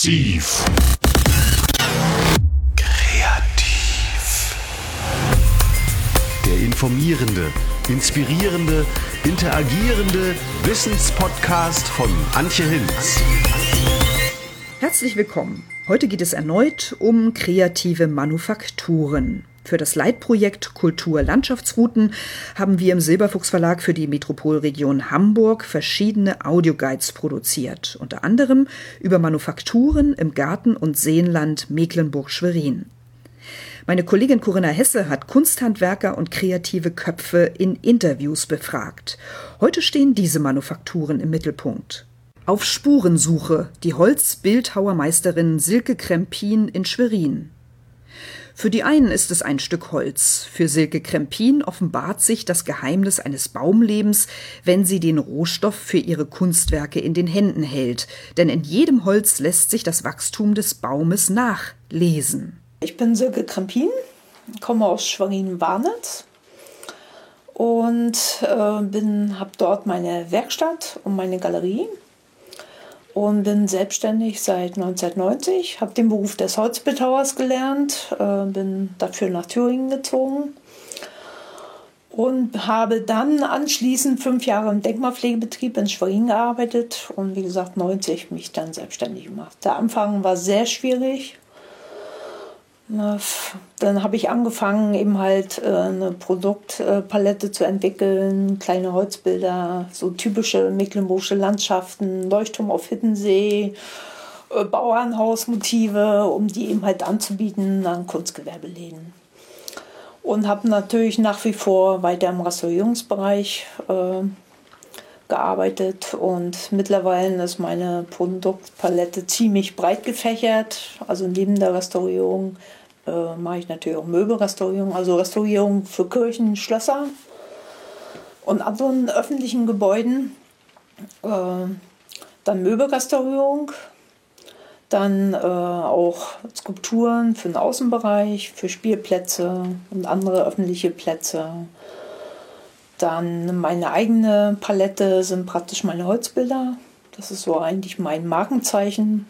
Massiv. Kreativ. Der informierende, inspirierende, interagierende Wissenspodcast von Antje Hinz. Herzlich willkommen. Heute geht es erneut um kreative Manufakturen. Für das Leitprojekt Kultur Landschaftsrouten haben wir im Silberfuchs Verlag für die Metropolregion Hamburg verschiedene Audioguides produziert, unter anderem über Manufakturen im Garten- und Seenland Mecklenburg-Schwerin. Meine Kollegin Corinna Hesse hat Kunsthandwerker und kreative Köpfe in Interviews befragt. Heute stehen diese Manufakturen im Mittelpunkt. Auf Spurensuche die Holzbildhauermeisterin Silke Krempin in Schwerin. Für die einen ist es ein Stück Holz, für Silke Krempin offenbart sich das Geheimnis eines Baumlebens, wenn sie den Rohstoff für ihre Kunstwerke in den Händen hält, denn in jedem Holz lässt sich das Wachstum des Baumes nachlesen. Ich bin Silke Krempin, komme aus Schwerin-Warnitz und äh, habe dort meine Werkstatt und meine Galerie und bin selbstständig seit 1990, habe den Beruf des Holzbildhauers gelernt, äh, bin dafür nach Thüringen gezogen und habe dann anschließend fünf Jahre im Denkmalpflegebetrieb in Schwerin gearbeitet und wie gesagt 90 mich dann selbstständig gemacht. Der Anfang war sehr schwierig, dann habe ich angefangen, eben halt äh, eine Produktpalette zu entwickeln, kleine Holzbilder, so typische mecklenburgische Landschaften, Leuchtturm auf Hiddensee, äh, Bauernhausmotive, um die eben halt anzubieten an Kunstgewerbeläden. Und habe natürlich nach wie vor weiter im Restaurierungsbereich äh, gearbeitet und mittlerweile ist meine Produktpalette ziemlich breit gefächert. Also neben der Restaurierung äh, mache ich natürlich auch Möbelrestaurierung, also Restaurierung für Kirchen, Schlösser und anderen öffentlichen Gebäuden. Äh, dann Möbelrestaurierung, dann äh, auch Skulpturen für den Außenbereich, für Spielplätze und andere öffentliche Plätze. Dann meine eigene Palette sind praktisch meine Holzbilder. Das ist so eigentlich mein Markenzeichen.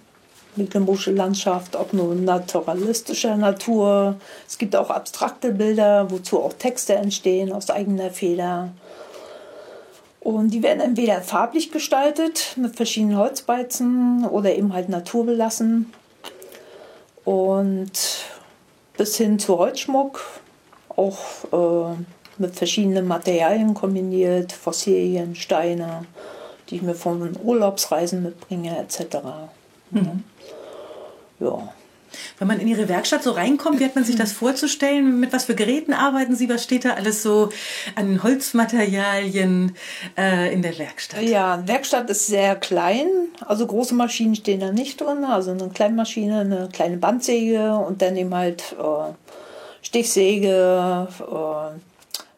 Mecklenburgische Landschaft, ob nur naturalistischer Natur. Es gibt auch abstrakte Bilder, wozu auch Texte entstehen aus eigener Feder. Und die werden entweder farblich gestaltet mit verschiedenen Holzbeizen oder eben halt naturbelassen. Und bis hin zu Holzschmuck, auch äh, mit verschiedenen Materialien kombiniert, Fossilien, Steine, die ich mir von Urlaubsreisen mitbringe, etc. Mhm ja. Wenn man in Ihre Werkstatt so reinkommt, wie hat man sich das vorzustellen? Mit was für Geräten arbeiten Sie? Was steht da alles so an Holzmaterialien äh, in der Werkstatt? Ja, Werkstatt ist sehr klein. Also große Maschinen stehen da nicht drin. Also eine kleine Maschine, eine kleine Bandsäge und dann eben halt äh, Stichsäge, äh,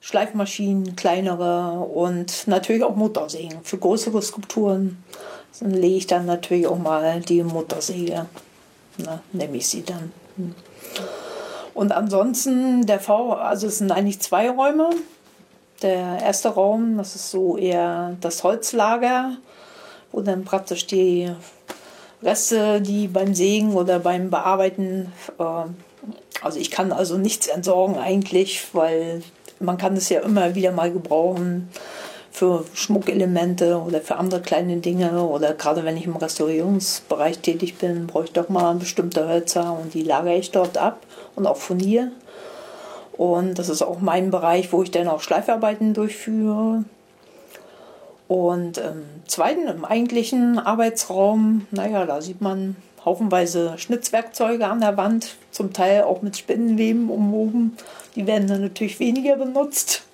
Schleifmaschinen, kleinere und natürlich auch Motorsägen. Für größere Skulpturen lege ich dann natürlich auch mal die Motorsäge na, nehme ich sie dann. Hm. Und ansonsten, der V, also es sind eigentlich zwei Räume. Der erste Raum, das ist so eher das Holzlager, wo dann praktisch die Reste, die beim Sägen oder beim Bearbeiten, äh, also ich kann also nichts entsorgen eigentlich, weil man kann es ja immer wieder mal gebrauchen für Schmuckelemente oder für andere kleine Dinge oder gerade wenn ich im Restaurierungsbereich tätig bin, brauche ich doch mal bestimmte Hölzer und die lagere ich dort ab und auch furniere. Und das ist auch mein Bereich, wo ich dann auch Schleifarbeiten durchführe. Und im zweiten, im eigentlichen Arbeitsraum, naja, da sieht man haufenweise Schnitzwerkzeuge an der Wand, zum Teil auch mit Spinnenweben umwoben. Die werden dann natürlich weniger benutzt.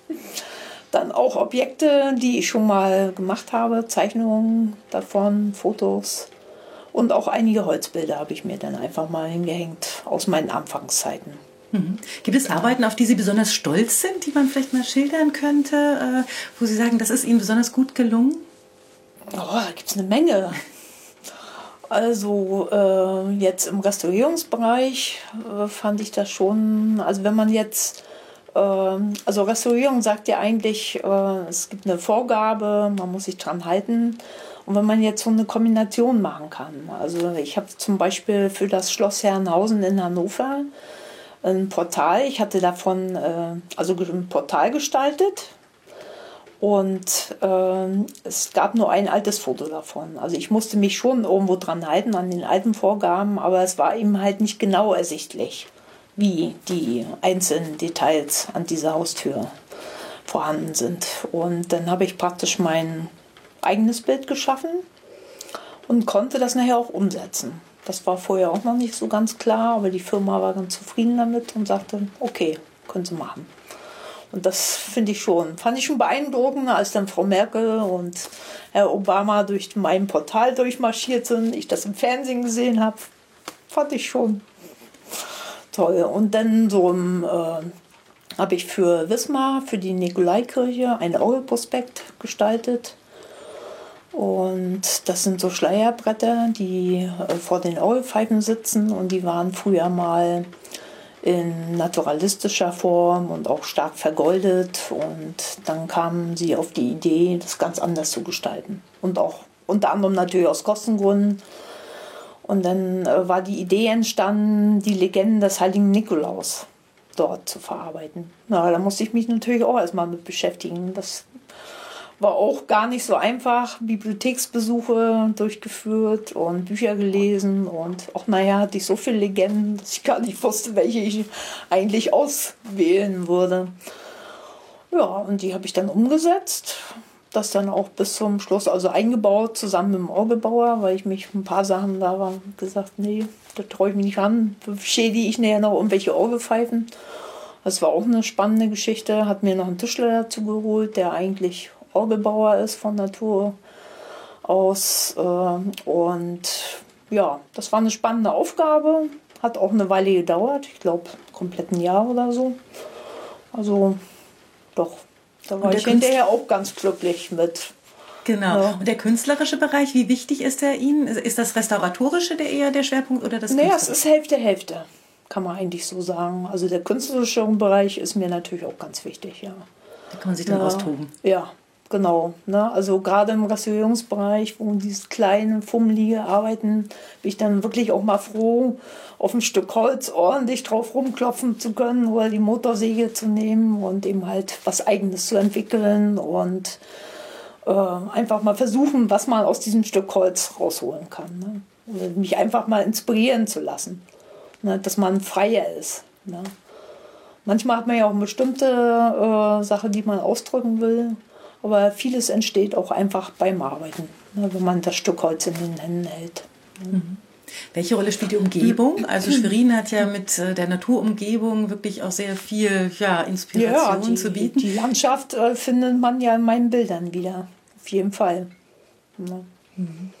Dann auch Objekte, die ich schon mal gemacht habe, Zeichnungen davon, Fotos und auch einige Holzbilder habe ich mir dann einfach mal hingehängt aus meinen Anfangszeiten. Mhm. Gibt es Arbeiten, auf die Sie besonders stolz sind, die man vielleicht mal schildern könnte, äh, wo Sie sagen, das ist Ihnen besonders gut gelungen? Oh, da gibt es eine Menge. Also äh, jetzt im Restaurierungsbereich äh, fand ich das schon, also wenn man jetzt also Restaurierung sagt ja eigentlich, äh, es gibt eine Vorgabe, man muss sich dran halten. Und wenn man jetzt so eine Kombination machen kann, also ich habe zum Beispiel für das Schloss Herrenhausen in Hannover ein Portal, ich hatte davon äh, also ein Portal gestaltet und äh, es gab nur ein altes Foto davon. Also ich musste mich schon irgendwo dran halten an den alten Vorgaben, aber es war eben halt nicht genau ersichtlich, wie die einzelnen Details an dieser Haustür vorhanden sind. Und dann habe ich praktisch mein eigenes Bild geschaffen und konnte das nachher auch umsetzen. Das war vorher auch noch nicht so ganz klar, aber die Firma war ganz zufrieden damit und sagte, okay, können Sie machen. Und das finde ich schon, fand ich schon beeindruckend, als dann Frau Merkel und Herr Obama durch mein Portal durchmarschiert sind, ich das im Fernsehen gesehen habe, fand ich schon toll. Und dann so äh, habe ich für Wismar, für die Nikolaikirche, ein Orgelprospekt gestaltet. Und das sind so Schleierbretter, die äh, vor den Orgelpfeifen sitzen und die waren früher mal in naturalistischer Form und auch stark vergoldet. Und dann kamen sie auf die Idee, das ganz anders zu gestalten. Und auch unter anderem natürlich aus Kostengründen. Und dann äh, war die Idee entstanden, die Legenden des heiligen Nikolaus dort zu verarbeiten. Na, da musste ich mich natürlich auch erstmal mit beschäftigen. Das war auch gar nicht so einfach. Bibliotheksbesuche durchgeführt und Bücher gelesen und auch naja, hatte ich so viele Legenden, dass ich gar nicht wusste, welche ich eigentlich auswählen würde. Ja, und die habe ich dann umgesetzt. Das dann auch bis zum Schluss, also eingebaut, zusammen mit dem Orgelbauer, weil ich mich ein paar Sachen da war gesagt, nee, da traue ich mich nicht an. Schädige ich näher noch irgendwelche Orgelpfeifen. Das war auch eine spannende Geschichte. Hat mir noch einen Tischler dazu geholt, der eigentlich Orgelbauer ist von Natur aus. Äh, und ja, das war eine spannende Aufgabe. Hat auch eine Weile gedauert, ich glaube, komplett ein Jahr oder so. Also doch, da war ich hinterher auch ganz glücklich mit. Genau. Ja. Und der künstlerische Bereich, wie wichtig ist der Ihnen? Ist das Restauratorische der eher der Schwerpunkt oder das Naja, es ist Hälfte, Hälfte, kann man eigentlich so sagen. Also der künstlerische Bereich ist mir natürlich auch ganz wichtig, ja. Da kann man sich dann ja. austoben. Ja, Genau, ne? also gerade im Restaurierungsbereich, wo dieses kleine, fummelige Arbeiten, bin ich dann wirklich auch mal froh, auf ein Stück Holz ordentlich drauf rumklopfen zu können oder die Motorsäge zu nehmen und eben halt was Eigenes zu entwickeln und äh, einfach mal versuchen, was man aus diesem Stück Holz rausholen kann. Ne? Oder mich einfach mal inspirieren zu lassen, ne? dass man freier ist. Ne? Manchmal hat man ja auch eine bestimmte äh, Sache, die man ausdrücken will. Aber vieles entsteht auch einfach beim Arbeiten, ne, wenn man das Stück Holz in den Händen hält. Mhm. Welche Rolle spielt die Umgebung? Also Schwerin hat ja mit äh, der Naturumgebung wirklich auch sehr viel ja, Inspiration ja, die, zu bieten. Die Landschaft äh, findet man ja in meinen Bildern wieder, auf jeden Fall. Ja. Mhm.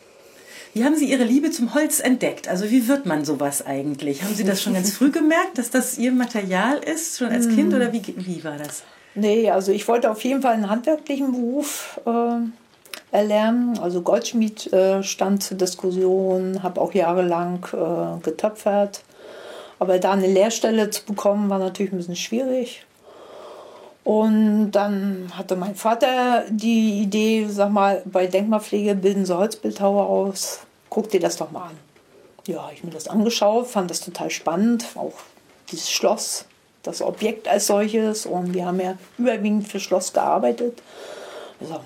Wie haben Sie Ihre Liebe zum Holz entdeckt? Also wie wird man sowas eigentlich? Haben Sie das schon ganz früh gemerkt, dass das Ihr Material ist, schon als Kind oder wie, wie war das? Nee, also ich wollte auf jeden Fall einen handwerklichen Beruf äh, erlernen. Also Goldschmied äh, stand zur Diskussion, habe auch jahrelang äh, getöpfert. Aber da eine Lehrstelle zu bekommen, war natürlich ein bisschen schwierig. Und dann hatte mein Vater die Idee, sag mal, bei Denkmalpflege bilden sie Holzbildhauer aus. Guck dir das doch mal an. Ja, ich mir das angeschaut, fand das total spannend. Auch dieses Schloss das Objekt als solches und wir haben ja überwiegend für Schloss gearbeitet. Ich sag,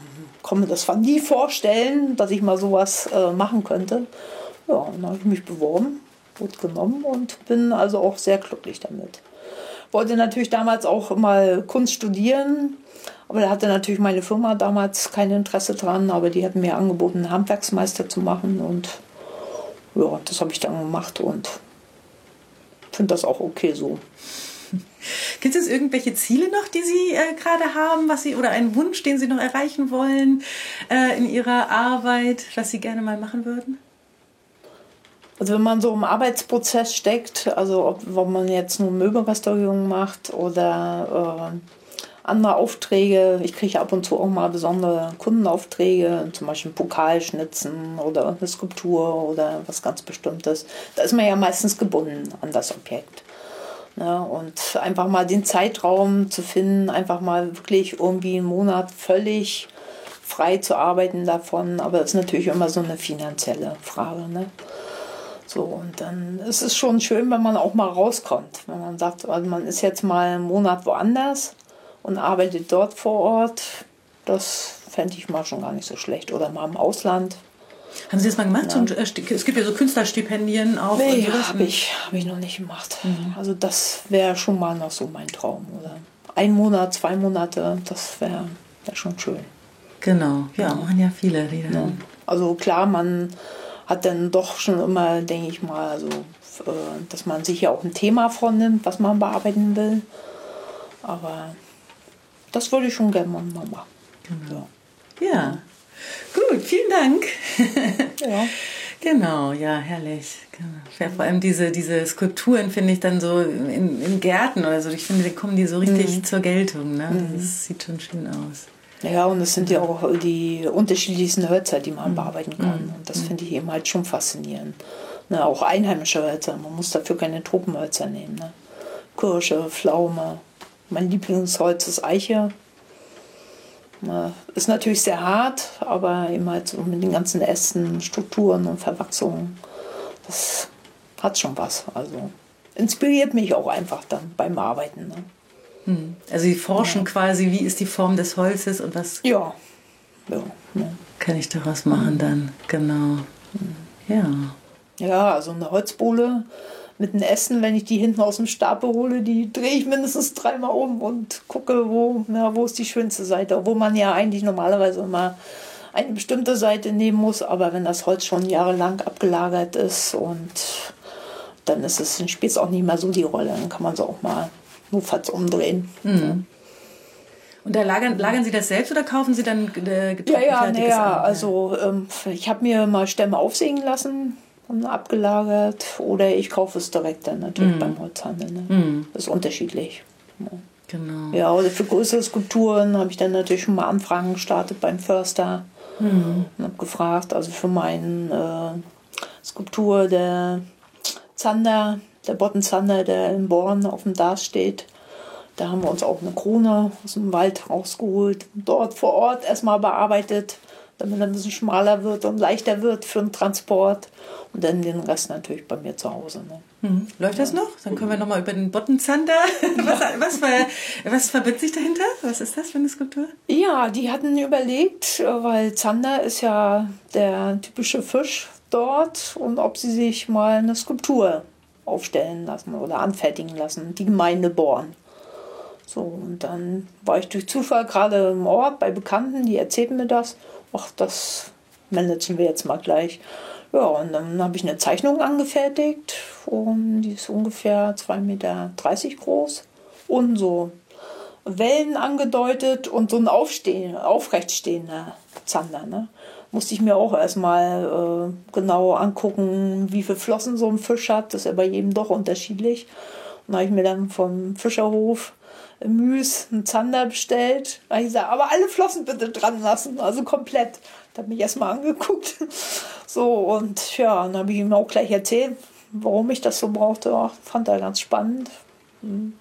mir das nie vorstellen, dass ich mal sowas äh, machen könnte. Ja, dann habe ich mich beworben, wurde genommen und bin also auch sehr glücklich damit. Wollte natürlich damals auch mal Kunst studieren, aber da hatte natürlich meine Firma damals kein Interesse dran, aber die hatten mir angeboten, einen Handwerksmeister zu machen und ja, das habe ich dann gemacht und finde das auch okay so. Gibt es irgendwelche Ziele noch, die Sie äh, gerade haben, was Sie oder einen Wunsch, den Sie noch erreichen wollen äh, in Ihrer Arbeit, was Sie gerne mal machen würden? Also wenn man so im Arbeitsprozess steckt, also ob, ob man jetzt nur Möbelrestaurierung macht oder äh, andere Aufträge, ich kriege ab und zu auch mal besondere Kundenaufträge, zum Beispiel Pokalschnitzen oder eine Skulptur oder was ganz Bestimmtes. Da ist man ja meistens gebunden an das Objekt. Ne? Und einfach mal den Zeitraum zu finden, einfach mal wirklich irgendwie einen Monat völlig frei zu arbeiten davon, aber es ist natürlich immer so eine finanzielle Frage. Ne? So, und dann ist es schon schön, wenn man auch mal rauskommt. Wenn man sagt, also man ist jetzt mal einen Monat woanders und arbeitet dort vor Ort. Das fände ich mal schon gar nicht so schlecht. Oder mal im Ausland. Haben Sie das mal gemacht? Ja. Es gibt ja so Künstlerstipendien auch. Nee, habe ich, hab ich noch nicht gemacht. Mhm. Also das wäre schon mal noch so mein Traum. Oder ein Monat, zwei Monate, das wäre wär schon schön. Genau, ja, ja, machen ja viele. Die ja. Also klar, man hat dann doch schon immer, denke ich mal, also, dass man sich ja auch ein Thema vornimmt, was man bearbeiten will. Aber das würde ich schon gerne mal machen. Genau. Ja. ja. Gut, vielen Dank. ja. Genau, ja, herrlich. Genau. Vor allem diese, diese Skulpturen finde ich dann so in, in Gärten oder so. Ich finde, da kommen die so richtig mhm. zur Geltung. Ne? Mhm. Das sieht schon schön aus. Ja, und es sind ja auch die unterschiedlichsten Hölzer, die man mhm. bearbeiten kann. Mhm. Und das mhm. finde ich eben halt schon faszinierend. Ne, auch einheimische Hölzer. Man muss dafür keine Tropenhölzer nehmen. Ne? Kirsche, Pflaume. Mein Lieblingsholz ist Eiche. Ist natürlich sehr hart, aber eben halt so mit den ganzen Ästen, Strukturen und Verwachsungen, das hat schon was. Also inspiriert mich auch einfach dann beim Arbeiten. Ne? Hm. Also Sie forschen ja. quasi, wie ist die Form des Holzes und was ja. ja, ja. kann ich daraus machen dann, genau. Hm. Ja. Ja, also eine Holzbohle mit den Essen, wenn ich die hinten aus dem Stapel hole, die drehe ich mindestens dreimal um und gucke, wo, na, wo ist die schönste Seite. Wo man ja eigentlich normalerweise immer eine bestimmte Seite nehmen muss, aber wenn das Holz schon jahrelang abgelagert ist und dann ist es, spielt es auch nicht mehr so die Rolle. Dann kann man es auch mal notfalls umdrehen. Mhm. Und da lagern, lagern Sie das selbst oder kaufen Sie dann äh, Ja, ja, naja, also ähm, ich habe mir mal Stämme aufsägen lassen abgelagert oder ich kaufe es direkt dann natürlich mm. beim Holzhandel. Ne? Mm. Das ist unterschiedlich. Ja. Genau. Ja, oder für größere Skulpturen habe ich dann natürlich schon mal Anfragen gestartet beim Förster mm. und habe gefragt, also für meine äh, Skulptur der Zander, der Bottenzander, der in Born auf dem Dars steht, da haben wir uns auch eine Krone aus dem Wald rausgeholt, dort vor Ort erstmal bearbeitet, damit er ein bisschen schmaler wird und leichter wird für den Transport. Und dann den Rest natürlich bei mir zu Hause. Ne? Mhm. Läuft das noch? Dann können wir nochmal über den Bottenzander. was, was, was verbirgt sich dahinter? Was ist das für eine Skulptur? Ja, die hatten überlegt, weil Zander ist ja der typische Fisch dort und ob sie sich mal eine Skulptur aufstellen lassen oder anfertigen lassen. Die Gemeinde Born. So, und dann war ich durch Zufall gerade im Ort bei Bekannten, die erzählten mir das. Ach, das managen wir jetzt mal gleich. Ja, und dann habe ich eine Zeichnung angefertigt und die ist ungefähr 2,30 Meter groß und so Wellen angedeutet und so ein Aufstehen, aufrechtstehender Zander. Ne? Musste ich mir auch erstmal äh, genau angucken, wie viele Flossen so ein Fisch hat. Das ist ja bei jedem doch unterschiedlich. Und habe ich mir dann vom Fischerhof Müs einen Zander bestellt. Da ich gesagt, aber alle Flossen bitte dran lassen, also komplett. Da habe ich erstmal angeguckt. So, und ja, dann habe ich ihm auch gleich erzählt, warum ich das so brauchte. Ach, fand er ganz spannend. Hm.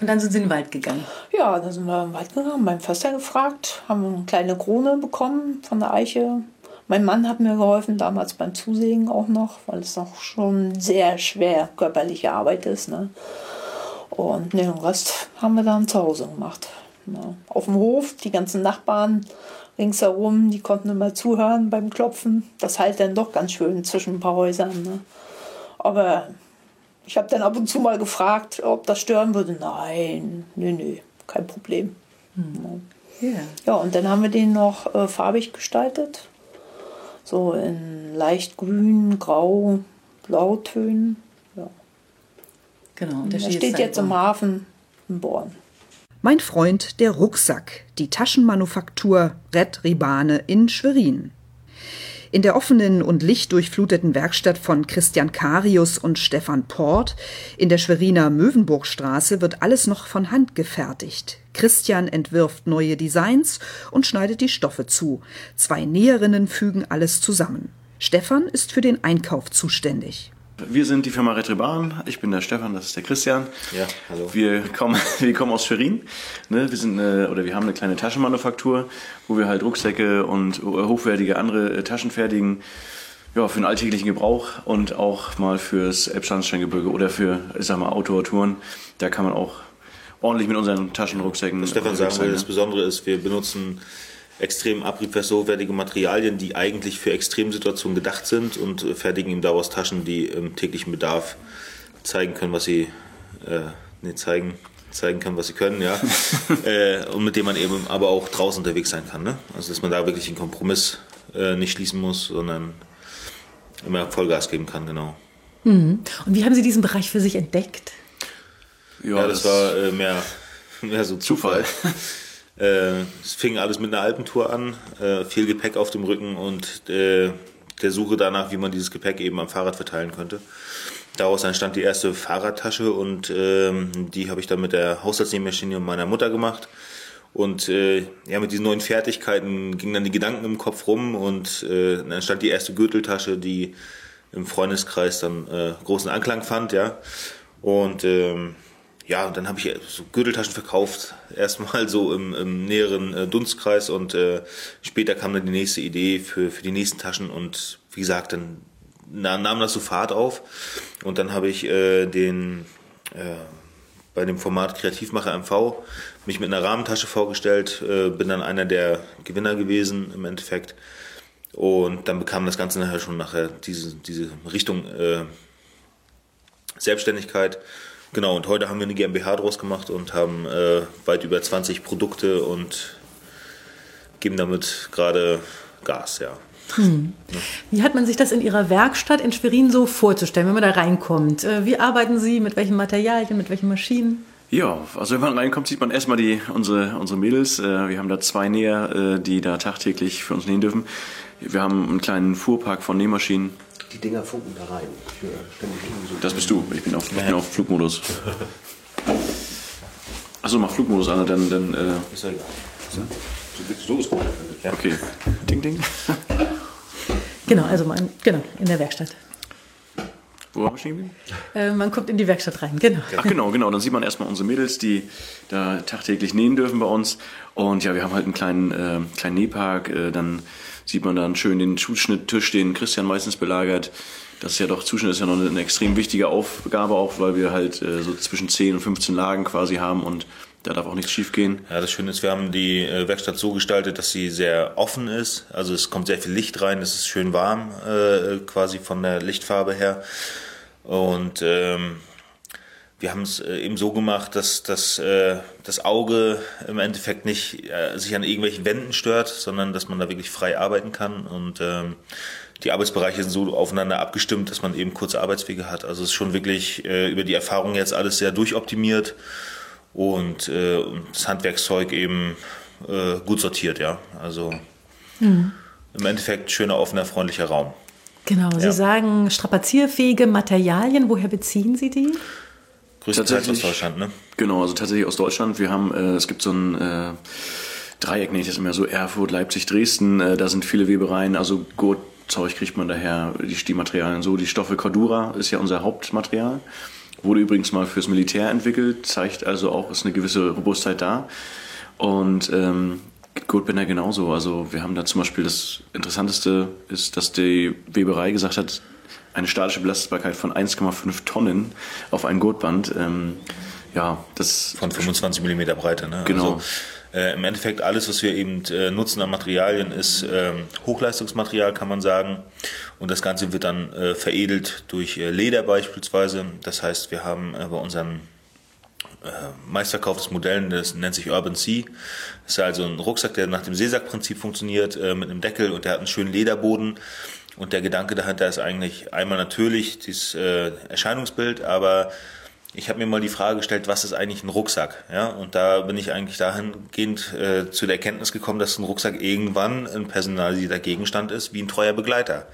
Und dann sind Sie in den Wald gegangen? Ja, dann sind wir in den Wald gegangen, beim Förster gefragt, haben eine kleine Krone bekommen von der Eiche. Mein Mann hat mir geholfen, damals beim Zusägen auch noch, weil es noch schon sehr schwer körperliche Arbeit ist. Ne? Und den Rest haben wir dann zu Hause gemacht. Ja. Auf dem Hof, die ganzen Nachbarn ringsherum, die konnten immer zuhören beim Klopfen. Das halt dann doch ganz schön zwischen ein paar Häusern. Ne? Aber ich habe dann ab und zu mal gefragt, ob das stören würde. Nein, nö, nö, kein Problem. Hm. Yeah. Ja, und dann haben wir den noch äh, farbig gestaltet. So in leicht grün, grau, blautönen. Genau. Und der steht jetzt im Hafen in Born. Mein Freund der Rucksack, die Taschenmanufaktur Red Ribane in Schwerin. In der offenen und lichtdurchfluteten Werkstatt von Christian Karius und Stefan Port in der Schweriner Möwenburgstraße wird alles noch von Hand gefertigt. Christian entwirft neue Designs und schneidet die Stoffe zu. Zwei Näherinnen fügen alles zusammen. Stefan ist für den Einkauf zuständig. Wir sind die Firma Retribahn. Ich bin der Stefan, das ist der Christian. Ja, hallo. Wir kommen, wir kommen aus Schwerin. Ne? Wir sind eine, oder wir haben eine kleine Taschenmanufaktur, wo wir halt Rucksäcke und hochwertige andere Taschen fertigen. Ja, für den alltäglichen Gebrauch und auch mal fürs Elbsandsteingebirge oder für, ich sag mal, Outdoor-Touren. Da kann man auch ordentlich mit unseren Taschenrucksäcken. Was Stefan sagen will, das Besondere ist, wir benutzen extrem abriebfest hochwertige Materialien, die eigentlich für Extremsituationen gedacht sind und fertigen ihm daraus Taschen, die im täglichen Bedarf zeigen können, was sie äh, nee, zeigen, zeigen können, was sie können, ja. äh, und mit dem man eben aber auch draußen unterwegs sein kann. Ne? Also dass man da wirklich einen Kompromiss äh, nicht schließen muss, sondern immer Vollgas geben kann, genau. Mhm. Und wie haben Sie diesen Bereich für sich entdeckt? Ja, ja das, das, war äh, mehr, mehr so Zufall. Zufall. Äh, es fing alles mit einer Alpentour an, äh, viel Gepäck auf dem Rücken und äh, der Suche danach, wie man dieses Gepäck eben am Fahrrad verteilen könnte. Daraus entstand die erste Fahrradtasche und ähm, die habe ich dann mit der Haushaltsnähmaschine meiner Mutter gemacht. Und äh, ja, mit diesen neuen Fertigkeiten gingen dann die Gedanken im Kopf rum und äh, dann entstand die erste Gürteltasche, die im Freundeskreis dann äh, großen Anklang fand, ja. Und ähm, ja, und dann habe ich so Gürteltaschen verkauft, erstmal so im, im näheren äh, Dunstkreis und äh, später kam dann die nächste Idee für, für die nächsten Taschen und wie gesagt, dann na, nahm das so Fahrt auf. Und dann habe ich äh, den äh, bei dem Format Kreativmacher MV mich mit einer Rahmentasche vorgestellt, äh, bin dann einer der Gewinner gewesen im Endeffekt. Und dann bekam das Ganze nachher schon nachher diese, diese Richtung äh, Selbstständigkeit Genau, und heute haben wir eine GmbH draus gemacht und haben äh, weit über 20 Produkte und geben damit gerade Gas, ja. Hm. Wie hat man sich das in Ihrer Werkstatt in Schwerin so vorzustellen, wenn man da reinkommt? Äh, wie arbeiten Sie, mit welchen Materialien, mit welchen Maschinen? Ja, also wenn man reinkommt, sieht man erstmal die, unsere, unsere Mädels. Äh, wir haben da zwei Näher, äh, die da tagtäglich für uns nähen dürfen. Wir haben einen kleinen Fuhrpark von Nähmaschinen die Dinger funken da rein. So das bist du. Ich bin auf, ich bin auf Flugmodus. Achso, mach Flugmodus an, dann. dann äh ist ja egal. So ist gut. Okay. Ding, ding. Genau, also mein, genau, in der Werkstatt. Wo haben wir stehen äh, Man kommt in die Werkstatt rein, genau. Ach genau, genau. Dann sieht man erstmal unsere Mädels, die da tagtäglich nähen dürfen bei uns. Und ja, wir haben halt einen kleinen, äh, kleinen Nähpark. Äh, dann sieht man dann schön den Zuschnitttisch, den Christian meistens belagert. Das ist ja doch, Zuschnitt ist ja noch eine, extrem wichtige Aufgabe auch, weil wir halt äh, so zwischen 10 und 15 Lagen quasi haben und da darf auch nichts schief gehen. Ja, das Schöne ist, wir haben die äh, Werkstatt so gestaltet, dass sie sehr offen ist. Also es kommt sehr viel Licht rein, es ist schön warm, äh, quasi von der Lichtfarbe her. Und ähm, wir haben es äh, eben so gemacht, dass, dass äh, das Auge im Endeffekt nicht äh, sich an irgendwelchen Wänden stört, sondern dass man da wirklich frei arbeiten kann. Und ähm, die Arbeitsbereiche sind so aufeinander abgestimmt, dass man eben kurze Arbeitswege hat. Also es ist schon wirklich äh, über die Erfahrung jetzt alles sehr durchoptimiert und äh, das Handwerkszeug eben äh, gut sortiert, ja. Also mhm. im Endeffekt schöner, offener, freundlicher Raum. Genau, Sie ja. sagen strapazierfähige Materialien. Woher beziehen Sie die? Größtenteils aus Deutschland, ne? Genau, also tatsächlich aus Deutschland. Wir haben, äh, es gibt so ein äh, Dreieck, ich das immer so, Erfurt, Leipzig, Dresden. Äh, da sind viele Webereien, also Gurtzeug kriegt man daher, die Stiefmaterialien so. Die Stoffe Cordura ist ja unser Hauptmaterial. Wurde übrigens mal fürs Militär entwickelt, zeigt also auch, ist eine gewisse Robustheit da. Und ähm, Gurtbinder genauso. Also wir haben da zum Beispiel das Interessanteste ist, dass die Weberei gesagt hat, eine statische Belastbarkeit von 1,5 Tonnen auf ein Gurtband. Ähm, ja, das von 25 mm Breite. Ne? Genau. Also, äh, Im Endeffekt alles, was wir eben äh, nutzen an Materialien, ist äh, Hochleistungsmaterial, kann man sagen. Und das Ganze wird dann äh, veredelt durch äh, Leder beispielsweise. Das heißt, wir haben äh, bei unseren meistverkauftes Modell, das nennt sich Urban Sea. Das ist also ein Rucksack, der nach dem Seesackprinzip funktioniert, mit einem Deckel und der hat einen schönen Lederboden. Und der Gedanke dahinter ist eigentlich einmal natürlich dieses äh, Erscheinungsbild, aber ich habe mir mal die Frage gestellt, was ist eigentlich ein Rucksack? Ja, und da bin ich eigentlich dahingehend äh, zu der Erkenntnis gekommen, dass ein Rucksack irgendwann ein personalisierter Gegenstand ist, wie ein treuer Begleiter.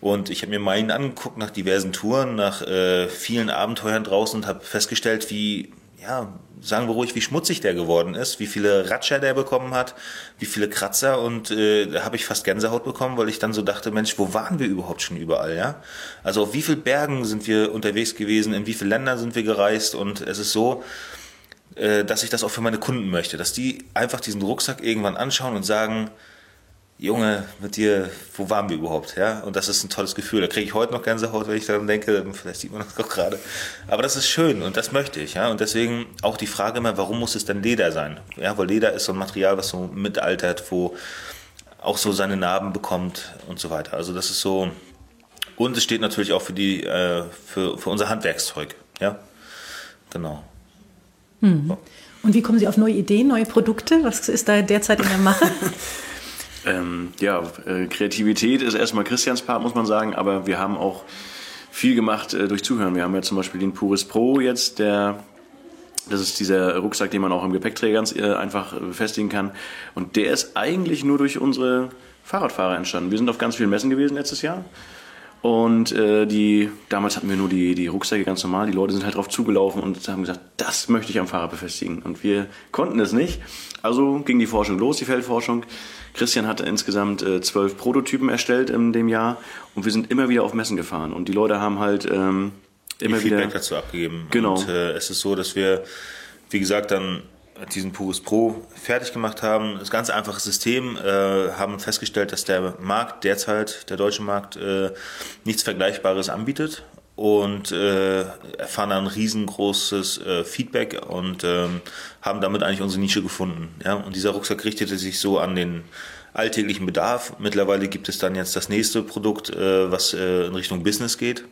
Und ich habe mir meinen angeguckt nach diversen Touren, nach äh, vielen Abenteuern draußen und habe festgestellt, wie ja, sagen wir ruhig, wie schmutzig der geworden ist, wie viele Ratscher der bekommen hat, wie viele Kratzer und äh, da habe ich fast Gänsehaut bekommen, weil ich dann so dachte, Mensch, wo waren wir überhaupt schon überall, ja? Also auf wie vielen Bergen sind wir unterwegs gewesen, in wie vielen Ländern sind wir gereist und es ist so, äh, dass ich das auch für meine Kunden möchte, dass die einfach diesen Rucksack irgendwann anschauen und sagen, Junge, mit dir, wo waren wir überhaupt? Ja, und das ist ein tolles Gefühl. Da kriege ich heute noch Gänsehaut, wenn ich daran denke. Vielleicht sieht man das auch gerade. Aber das ist schön und das möchte ich. Ja, und deswegen auch die Frage immer, warum muss es denn Leder sein? Ja, weil Leder ist so ein Material, was so mitaltert, wo auch so seine Narben bekommt und so weiter. Also das ist so. Und es steht natürlich auch für die, äh, für, für unser Handwerkszeug. Ja, genau. Hm. So. Und wie kommen Sie auf neue Ideen, neue Produkte? Was ist da derzeit in der Mache? Ähm, ja, äh, Kreativität ist erstmal Christians Part, muss man sagen, aber wir haben auch viel gemacht äh, durch Zuhören. Wir haben ja zum Beispiel den Puris Pro jetzt, der das ist dieser Rucksack, den man auch im Gepäckträger ganz äh, einfach befestigen kann. Und der ist eigentlich nur durch unsere Fahrradfahrer entstanden. Wir sind auf ganz vielen Messen gewesen letztes Jahr. Und äh, die, damals hatten wir nur die, die Rucksäcke ganz normal. Die Leute sind halt drauf zugelaufen und haben gesagt, das möchte ich am Fahrrad befestigen. Und wir konnten es nicht. Also ging die Forschung los, die Feldforschung. Christian hatte insgesamt äh, zwölf Prototypen erstellt in dem Jahr und wir sind immer wieder auf Messen gefahren und die Leute haben halt ähm, immer die wieder Feedback dazu abgegeben. Genau. Und äh, es ist so, dass wir, wie gesagt, dann diesen Purus Pro fertig gemacht haben. Das ganz einfache System, äh, haben festgestellt, dass der Markt derzeit, der deutsche Markt, äh, nichts Vergleichbares anbietet und äh, erfahren dann riesengroßes äh, Feedback und ähm, haben damit eigentlich unsere Nische gefunden. Ja? Und dieser Rucksack richtete sich so an den alltäglichen Bedarf. Mittlerweile gibt es dann jetzt das nächste Produkt, äh, was äh, in Richtung Business geht.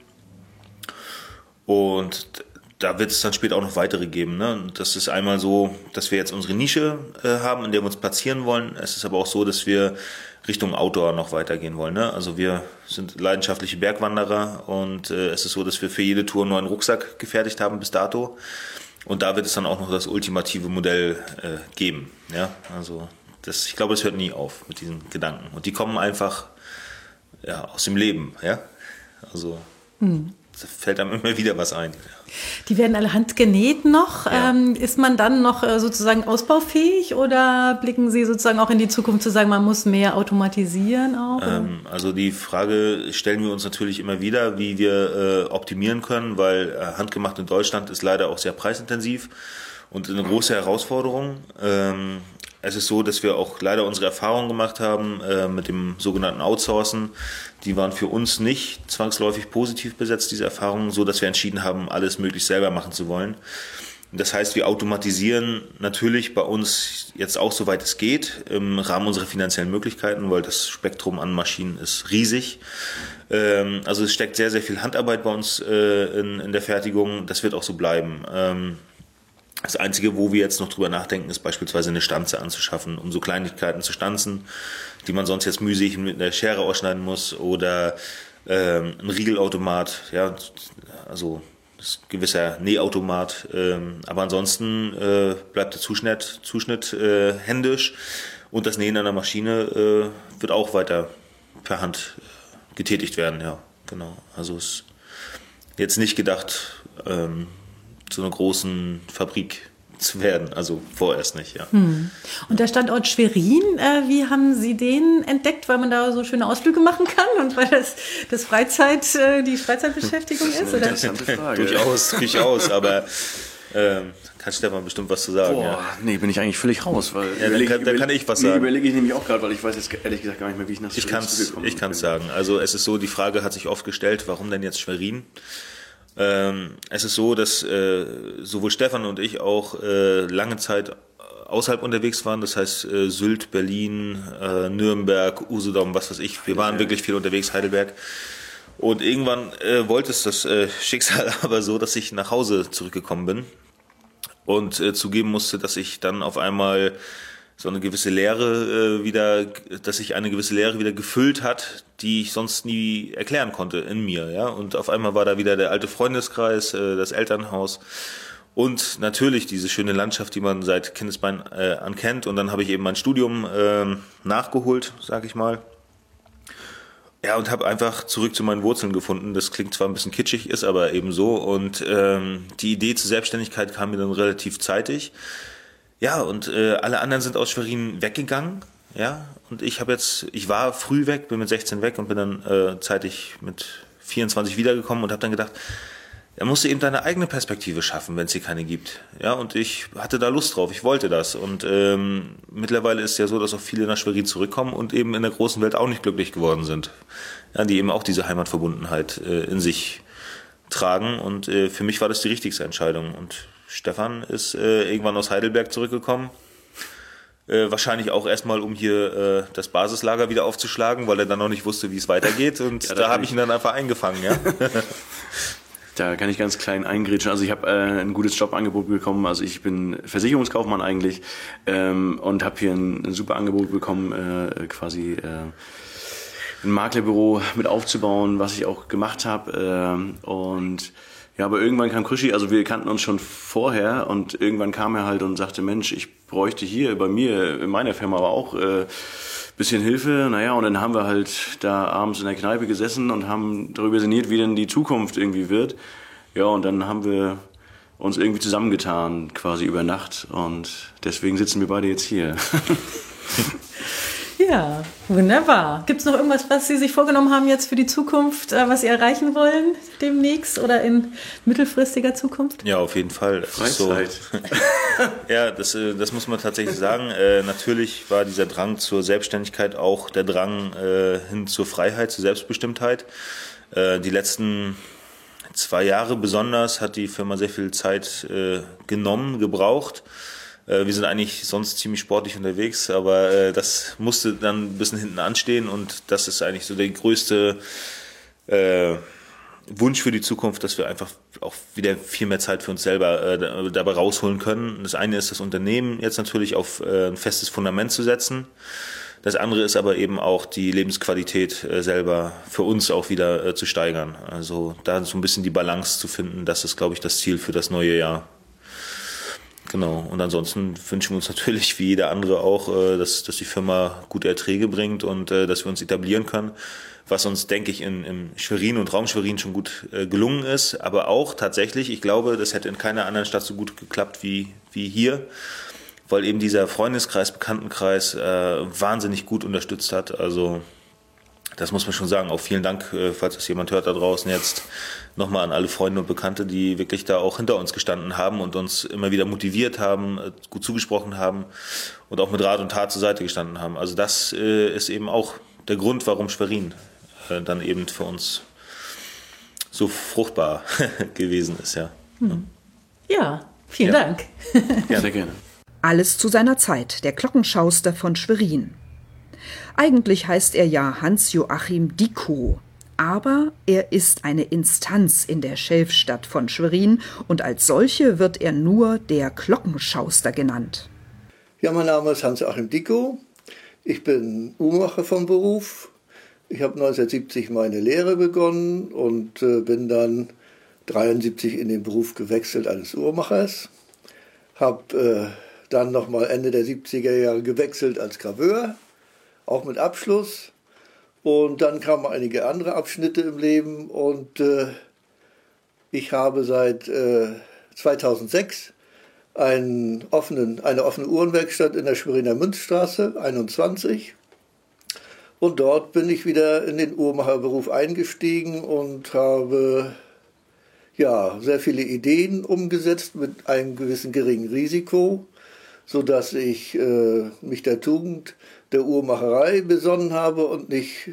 Und da wird es dann später auch noch weitere geben. Ne? Das ist einmal so, dass wir jetzt unsere Nische äh, haben, in der wir uns platzieren wollen. Es ist aber auch so, dass wir Richtung Outdoor noch weitergehen wollen. Ne? Also wir sind leidenschaftliche Bergwanderer und äh, es ist so, dass wir für jede Tour einen Rucksack gefertigt haben bis dato. Und da wird es dann auch noch das ultimative Modell äh, geben. Ja? Also das, ich glaube, es hört nie auf mit diesen Gedanken. Und die kommen einfach ja, aus dem Leben. Ja? Also mhm. Da fällt einem immer wieder was ein. Die werden alle handgenäht noch. Ja. Ähm, ist man dann noch äh, sozusagen ausbaufähig oder blicken Sie sozusagen auch in die Zukunft zu sagen, man muss mehr automatisieren auch? Ähm, also die Frage stellen wir uns natürlich immer wieder, wie wir äh, optimieren können, weil äh, handgemacht in Deutschland ist leider auch sehr preisintensiv und eine große Herausforderung. Ähm, es ist so, dass wir auch leider unsere Erfahrungen gemacht haben äh, mit dem sogenannten Outsourcen. Die waren für uns nicht zwangsläufig positiv besetzt, diese Erfahrungen, so dass wir entschieden haben, alles möglichst selber machen zu wollen. Das heißt, wir automatisieren natürlich bei uns jetzt auch soweit es geht im Rahmen unserer finanziellen Möglichkeiten, weil das Spektrum an Maschinen ist riesig. Ähm, also es steckt sehr, sehr viel Handarbeit bei uns äh, in, in der Fertigung. Das wird auch so bleiben. Ähm, das Einzige, wo wir jetzt noch drüber nachdenken, ist beispielsweise eine Stanze anzuschaffen, um so Kleinigkeiten zu stanzen, die man sonst jetzt mühselig mit einer Schere ausschneiden muss oder ähm, ein Riegelautomat, ja, also gewisser Nähautomat. Ähm, aber ansonsten äh, bleibt der Zuschnitt, Zuschnitt äh, händisch und das Nähen an der Maschine äh, wird auch weiter per Hand äh, getätigt werden, ja, genau. Also ist jetzt nicht gedacht, ähm, zu einer großen Fabrik zu werden. Also vorerst nicht, ja. Hm. Und der Standort Schwerin, äh, wie haben Sie den entdeckt, weil man da so schöne Ausflüge machen kann und weil das, das Freizeit, äh, die Freizeitbeschäftigung ist? Oder? Interessante Frage. durchaus, durchaus, aber ähm, kann Stefan bestimmt was zu sagen. Boah, ja. nee, bin ich eigentlich völlig raus. Weil ja, dann, kann, dann kann ich was sagen. Nee, überlege ich nämlich auch gerade, weil ich weiß jetzt ehrlich gesagt gar nicht mehr, wie ich nach Schwerin Ich kann es sagen. Also es ist so, die Frage hat sich oft gestellt, warum denn jetzt Schwerin? Ähm, es ist so, dass äh, sowohl Stefan und ich auch äh, lange Zeit außerhalb unterwegs waren, das heißt äh, Sylt, Berlin, äh, Nürnberg, Usedom, was weiß ich. Wir waren wirklich viel unterwegs, Heidelberg. Und irgendwann äh, wollte es das äh, Schicksal aber so, dass ich nach Hause zurückgekommen bin und äh, zugeben musste, dass ich dann auf einmal so eine gewisse Leere äh, wieder, dass sich eine gewisse Leere wieder gefüllt hat, die ich sonst nie erklären konnte in mir, ja. Und auf einmal war da wieder der alte Freundeskreis, äh, das Elternhaus und natürlich diese schöne Landschaft, die man seit Kindesbein äh, an kennt. Und dann habe ich eben mein Studium äh, nachgeholt, sag ich mal. ja, und habe einfach zurück zu meinen Wurzeln gefunden. Das klingt zwar ein bisschen kitschig, ist aber eben so. Und ähm, die Idee zur Selbstständigkeit kam mir dann relativ zeitig. Ja, und äh, alle anderen sind aus Schwerin weggegangen. Ja, und ich habe jetzt, ich war früh weg, bin mit 16 weg und bin dann äh, zeitig mit 24 wiedergekommen und habe dann gedacht, er musste eben deine eigene Perspektive schaffen, wenn es hier keine gibt. Ja, und ich hatte da Lust drauf, ich wollte das. Und ähm, mittlerweile ist es ja so, dass auch viele nach Schwerin zurückkommen und eben in der großen Welt auch nicht glücklich geworden sind. Ja, die eben auch diese Heimatverbundenheit äh, in sich tragen. Und äh, für mich war das die richtigste Entscheidung. Und Stefan ist äh, irgendwann aus Heidelberg zurückgekommen. Äh, wahrscheinlich auch erstmal, um hier äh, das Basislager wieder aufzuschlagen, weil er dann noch nicht wusste, wie es weitergeht. Und ja, da habe ich ihn dann einfach eingefangen, ja. Da kann ich ganz klein eingrätschen. Also ich habe äh, ein gutes Jobangebot bekommen. Also ich bin Versicherungskaufmann eigentlich ähm, und habe hier ein, ein, super Angebot bekommen, äh, quasi äh, ein Maklerbüro mit aufzubauen, was ich auch gemacht habe. Äh, und ja, aber irgendwann kam Krischi, also wir kannten uns schon vorher und irgendwann kam er halt und sagte, Mensch, ich bräuchte hier bei mir, in meiner Firma aber auch äh, bisschen Hilfe. Naja, und dann haben wir halt da abends in der Kneipe gesessen und haben darüber sinniert, wie denn die Zukunft irgendwie wird. Ja, und dann haben wir uns irgendwie zusammengetan, quasi über Nacht. Und deswegen sitzen wir beide jetzt hier. Ja, wunderbar. Gibt es noch irgendwas, was Sie sich vorgenommen haben jetzt für die Zukunft, äh, was Sie erreichen wollen demnächst oder in mittelfristiger Zukunft? Ja, auf jeden Fall. Freizeit. So, ja, das, äh, das muss man tatsächlich sagen. Äh, natürlich war dieser Drang zur Selbstständigkeit auch der Drang äh, hin zur Freiheit, zur Selbstbestimmtheit. Äh, die letzten zwei Jahre besonders hat die Firma sehr viel Zeit äh, genommen, gebraucht wir sind eigentlich sonst ziemlich sportlich unterwegs, aber äh, das musste dann ein bisschen hinten anstehen und das ist eigentlich so der größte äh, Wunsch für die Zukunft, dass wir einfach auch wieder viel mehr Zeit für uns selber äh, dabei rausholen können. Das eine ist das Unternehmen jetzt natürlich auf äh, ein festes Fundament zu setzen. Das andere ist aber eben auch die Lebensqualität äh, selber für uns auch wieder äh, zu steigern. Also da so ein bisschen die Balance zu finden, das ist, glaube ich, das Ziel für das neue Jahr. Genau. Und ansonsten wünschen wir uns natürlich, wie jeder andere auch, äh, dass, dass die Firma gute Erträge bringt und äh, dass wir uns etablieren können. Was uns, denke ich, in, in Schwerin und Raum Schwerin schon gut äh, gelungen ist. Aber auch tatsächlich, ich glaube, das hätte in keiner anderen Stadt so gut geklappt wie, wie hier, weil eben dieser Freundeskreis, Bekanntenkreis äh, wahnsinnig gut unterstützt hat. Also das muss man schon sagen. Auch vielen Dank, falls das jemand hört da draußen jetzt, nochmal an alle Freunde und Bekannte, die wirklich da auch hinter uns gestanden haben und uns immer wieder motiviert haben, äh, gut zugesprochen haben und auch mit Rat und Tat zur Seite gestanden haben. Also das äh, ist eben auch der Grund, warum Schwerin dann eben für uns so fruchtbar gewesen ist, ja. Hm. Ja, vielen ja. Dank. Ja, sehr gerne. Alles zu seiner Zeit, der Glockenschauster von Schwerin. Eigentlich heißt er ja Hans-Joachim Dickow, aber er ist eine Instanz in der Schelfstadt von Schwerin und als solche wird er nur der Glockenschauster genannt. Ja, mein Name ist Hans-Joachim Dickow. Ich bin Uhrmacher vom Beruf. Ich habe 1970 meine Lehre begonnen und äh, bin dann 1973 in den Beruf gewechselt eines Uhrmachers. Habe äh, dann nochmal Ende der 70er Jahre gewechselt als Graveur auch mit Abschluss. Und dann kamen einige andere Abschnitte im Leben und äh, ich habe seit äh, 2006 einen offenen, eine offene Uhrenwerkstatt in der Schweriner Münzstraße 21. Und dort bin ich wieder in den Uhrmacherberuf eingestiegen und habe ja, sehr viele Ideen umgesetzt mit einem gewissen geringen Risiko, sodass ich äh, mich der Tugend der Uhrmacherei besonnen habe und nicht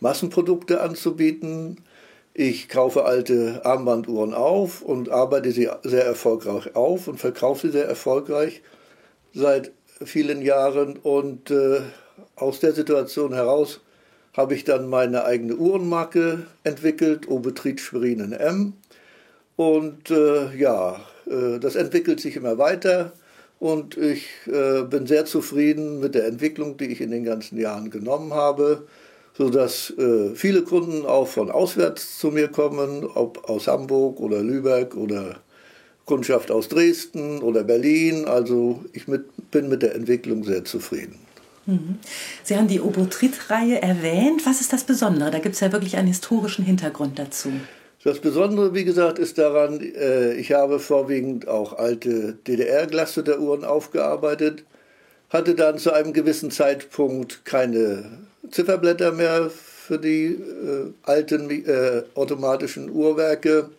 Massenprodukte anzubieten. Ich kaufe alte Armbanduhren auf und arbeite sie sehr erfolgreich auf und verkaufe sie sehr erfolgreich seit vielen Jahren. Und äh, aus der Situation heraus habe ich dann meine eigene Uhrenmarke entwickelt, Obetrit Schwerin M. Und äh, ja, äh, das entwickelt sich immer weiter. Und ich äh, bin sehr zufrieden mit der Entwicklung, die ich in den ganzen Jahren genommen habe, sodass äh, viele Kunden auch von auswärts zu mir kommen, ob aus Hamburg oder Lübeck oder Kundschaft aus Dresden oder Berlin. Also ich mit, bin mit der Entwicklung sehr zufrieden. Mhm. Sie haben die Obotrit-Reihe erwähnt. Was ist das Besondere? Da gibt es ja wirklich einen historischen Hintergrund dazu. Das Besondere, wie gesagt, ist daran, äh, ich habe vorwiegend auch alte DDR-Glasfitteruhren aufgearbeitet, hatte dann zu einem gewissen Zeitpunkt keine Zifferblätter mehr für die äh, alten äh, automatischen Uhrwerke,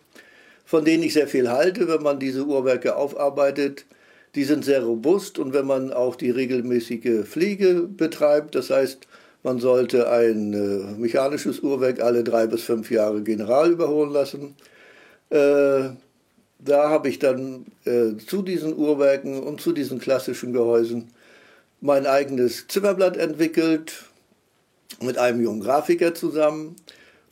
von denen ich sehr viel halte, wenn man diese Uhrwerke aufarbeitet. Die sind sehr robust und wenn man auch die regelmäßige Pflege betreibt, das heißt, man sollte ein äh, mechanisches Uhrwerk alle drei bis fünf Jahre general überholen lassen. Äh, da habe ich dann äh, zu diesen Uhrwerken und zu diesen klassischen Gehäusen mein eigenes Zimmerblatt entwickelt mit einem jungen Grafiker zusammen.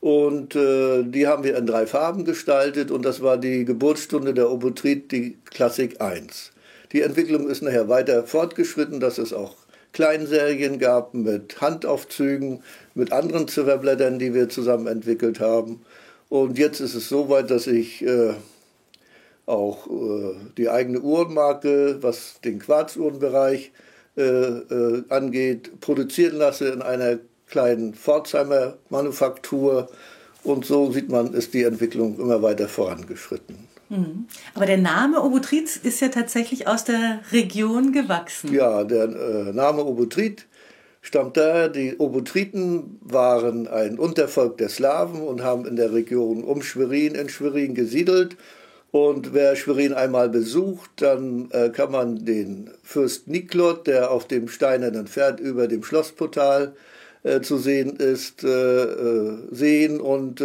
Und äh, die haben wir in drei Farben gestaltet und das war die Geburtsstunde der Obotrit, die Klassik 1. Die Entwicklung ist nachher weiter fortgeschritten, dass es auch Kleinserien gab mit Handaufzügen, mit anderen Zifferblättern, die wir zusammen entwickelt haben. Und jetzt ist es so weit, dass ich äh, auch äh, die eigene Uhrenmarke, was den Quarzuhrenbereich äh, äh, angeht, produzieren lasse in einer kleinen Pforzheimer Manufaktur. Und so sieht man, ist die Entwicklung immer weiter vorangeschritten. Mhm. Aber der Name Obutrit ist ja tatsächlich aus der Region gewachsen. Ja, der äh, Name Obutrit stammt daher, die Obutriten waren ein Untervolk der Slawen und haben in der Region um Schwerin in Schwerin gesiedelt. Und wer Schwerin einmal besucht, dann äh, kann man den Fürst Niklot, der auf dem steinernen Pferd über dem Schlossportal äh, zu sehen ist, sehen und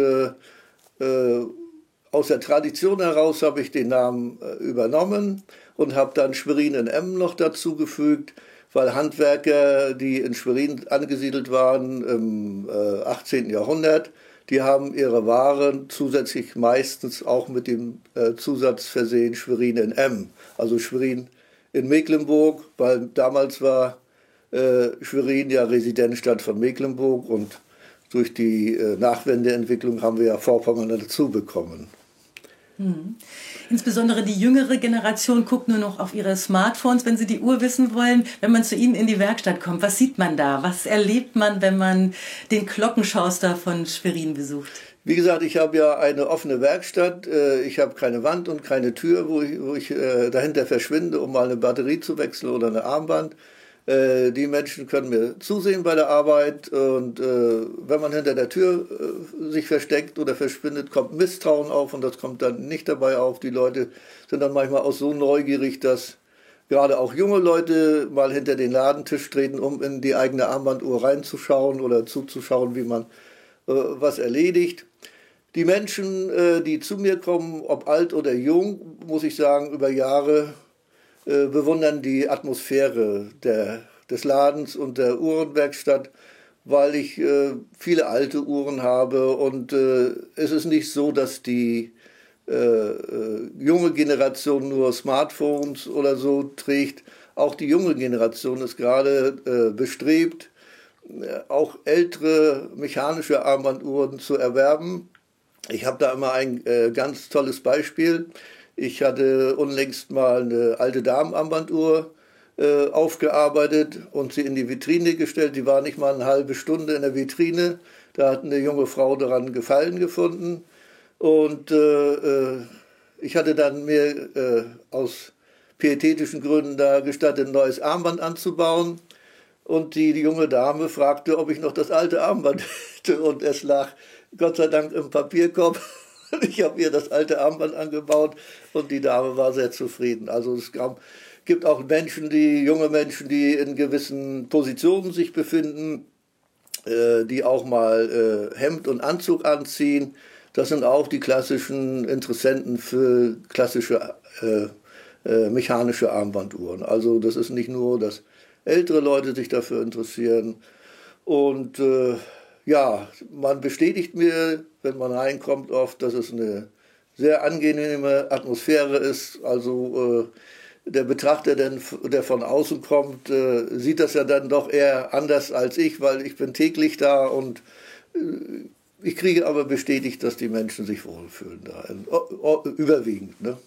aus der Tradition heraus habe ich den Namen äh, übernommen und habe dann Schwerin in Emmen noch dazugefügt, weil Handwerker, die in Schwerin angesiedelt waren im äh, 18. Jahrhundert, die haben ihre Waren zusätzlich meistens auch mit dem äh, Zusatz versehen Schwerin in Emmen, also Schwerin in Mecklenburg, weil damals war äh, Schwerin ja Residenzstadt von Mecklenburg und durch die äh, Nachwendeentwicklung haben wir ja Vorpommern dazu bekommen. Hm. Insbesondere die jüngere Generation guckt nur noch auf ihre Smartphones, wenn sie die Uhr wissen wollen. Wenn man zu ihnen in die Werkstatt kommt, was sieht man da? Was erlebt man, wenn man den Glockenschauster von Schwerin besucht? Wie gesagt, ich habe ja eine offene Werkstatt. Äh, ich habe keine Wand und keine Tür, wo ich, wo ich äh, dahinter verschwinde, um mal eine Batterie zu wechseln oder eine Armband. Äh, die Menschen können mir zusehen bei der Arbeit und äh, wenn man hinter der Tür äh, sich versteckt oder verschwindet, kommt Misstrauen auf und das kommt dann nicht dabei auf. Die Leute sind dann manchmal auch so neugierig, dass gerade auch junge Leute mal hinter den Ladentisch treten, um in die eigene Armbanduhr reinzuschauen oder zuzuschauen, wie man äh, was erledigt. Die Menschen, äh, die zu mir kommen, ob alt oder jung, muss ich sagen, über Jahre äh, bewundern die Atmosphäre der, des Ladens und der Uhrenwerkstatt, weil ich äh, viele alte Uhren habe und äh, es ist nicht so, dass die äh, äh, junge Generation nur Smartphones oder so trägt. Auch die junge Generation ist gerade bestrebt, auch ältere mechanische Armbanduhren zu erwerben. Ich habe da immer ein ganz tolles Beispiel. Ich hatte unlängst mal eine alte Damenarmbanduhr äh, aufgearbeitet und sie in die Vitrine gestellt. Die war nicht mal eine halbe Stunde in der Vitrine. Da hat eine junge Frau daran Gefallen gefunden. Und äh, äh, ich hatte dann mir äh, aus pietätischen Gründen da gestattet, ein neues Armband anzubauen. Und die, die junge Dame fragte, ob ich noch das alte Armband hätte. Und es lag Gott sei Dank im Papierkorb. Ich habe ihr das alte Armband angebaut und die Dame war sehr zufrieden. Also es gab, gibt auch Menschen, die junge Menschen, die in gewissen Positionen sich befinden, äh, die auch mal äh, Hemd und Anzug anziehen. Das sind auch die klassischen Interessenten für klassische äh, äh mechanische Armbanduhren. Also das ist nicht nur, dass ältere Leute sich dafür interessieren. Und äh, ja, man bestätigt mir, wenn man reinkommt, oft, dass es eine sehr angenehme Atmosphäre ist. Also äh, der Betrachter, der, der von außen kommt, äh, sieht das ja dann doch eher anders als ich, weil ich bin täglich da und äh, ich kriege aber bestätigt, dass die Menschen sich wohlfühlen da. Überwiegend. Ne?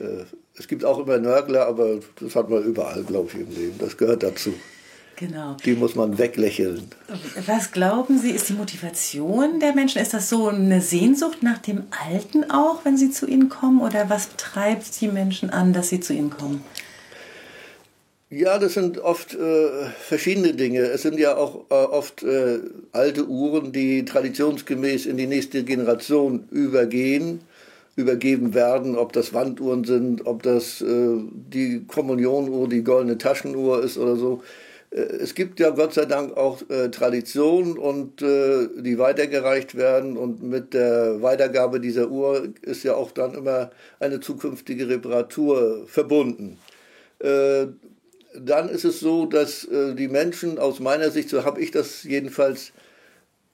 Äh, es gibt auch immer Nörgler, aber das hat man überall, glaube ich, im Leben. Das gehört dazu. Genau. Die muss man weglächeln. Was glauben Sie, ist die Motivation der Menschen? Ist das so eine Sehnsucht nach dem Alten auch, wenn sie zu Ihnen kommen? Oder was treibt die Menschen an, dass sie zu Ihnen kommen? Ja, das sind oft äh, verschiedene Dinge. Es sind ja auch äh, oft äh, alte Uhren, die traditionsgemäß in die nächste Generation übergehen, übergeben werden, ob das Wanduhren sind, ob das äh, die Kommunionuhr, die goldene Taschenuhr ist oder so. Äh, es gibt ja Gott sei Dank auch äh, Traditionen und äh, die weitergereicht werden und mit der Weitergabe dieser Uhr ist ja auch dann immer eine zukünftige Reparatur verbunden. Äh, dann ist es so, dass äh, die Menschen aus meiner Sicht, so habe ich das jedenfalls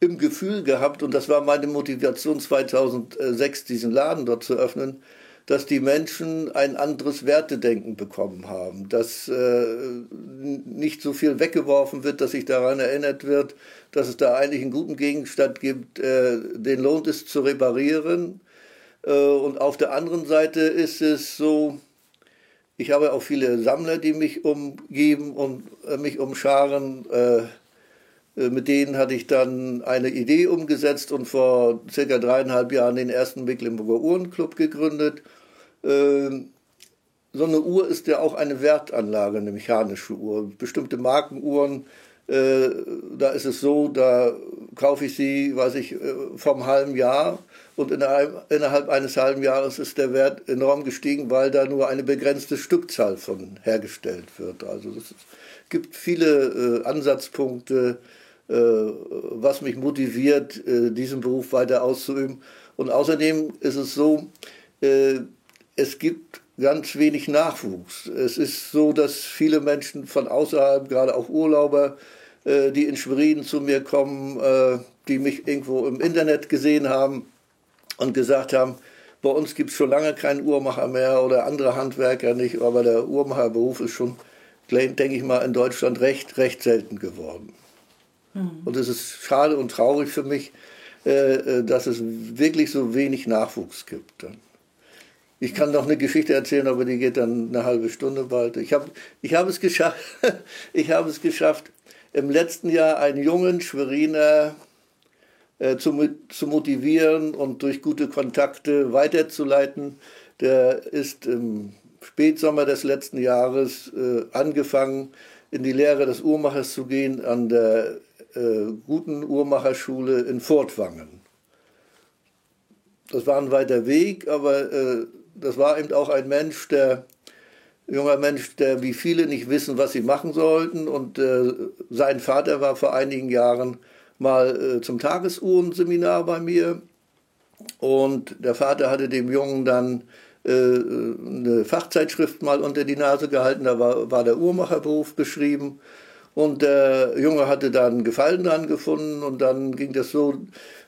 im Gefühl gehabt, und das war meine Motivation 2006, diesen Laden dort zu öffnen, dass die Menschen ein anderes Wertedenken bekommen haben, dass äh, nicht so viel weggeworfen wird, dass sich daran erinnert wird, dass es da eigentlich einen guten Gegenstand gibt, äh, den lohnt es zu reparieren. Äh, und auf der anderen Seite ist es so, ich habe auch viele Sammler, die mich umgeben und äh, mich umscharen. Äh, mit denen hatte ich dann eine Idee umgesetzt und vor circa dreieinhalb Jahren den ersten Mecklenburger Uhrenclub gegründet. Ähm, so eine Uhr ist ja auch eine Wertanlage, eine mechanische Uhr. Bestimmte Markenuhren, äh, da ist es so, da kaufe ich sie, weiß ich, vom halben Jahr und innerhalb, eines halben Jahres ist der Wert enorm gestiegen, weil da nur eine begrenzte Stückzahl von hergestellt wird. Also es gibt viele äh, Ansatzpunkte, äh, was mich motiviert, äh, diesen Beruf weiter auszuüben. Und außerdem ist es so, äh, es gibt ganz wenig Nachwuchs. Es ist so, dass viele Menschen von außerhalb, gerade auch Urlauber, äh, die in Schwerin zu mir kommen, äh, die mich irgendwo im Internet gesehen haben, und gesagt haben, bei uns gibt es schon lange keinen Uhrmacher mehr oder andere Handwerker nicht, aber der Uhrmacherberuf ist schon, denke ich mal, in Deutschland recht, recht selten geworden. Mhm. Und es ist schade und traurig für mich, äh, äh, dass es wirklich so wenig Nachwuchs gibt. Ich kann noch eine Geschichte erzählen, aber die geht dann eine halbe Stunde bald. Ich habe ich hab es geschafft, ich habe es geschafft, im letzten Jahr einen jungen Schweriner äh, zu, zu motivieren und durch gute Kontakte weiterzuleiten. Der ist im Spätsommer des letzten Jahres äh, angefangen, in die Lehre des Uhrmachers zu gehen an der äh, guten Uhrmacherschule in Fortwangen. Das war ein weiter Weg, aber äh, das war eben auch ein Mensch, der junger Mensch, der wie viele nicht wissen, was sie machen sollten. Und äh, sein Vater war vor einigen Jahren mal äh, zum Tagesuhrenseminar bei mir und der Vater hatte dem Jungen dann äh, eine Fachzeitschrift mal unter die Nase gehalten, da war, war der Uhrmacherberuf beschrieben und der Junge hatte dann Gefallen dran gefunden und dann ging das so,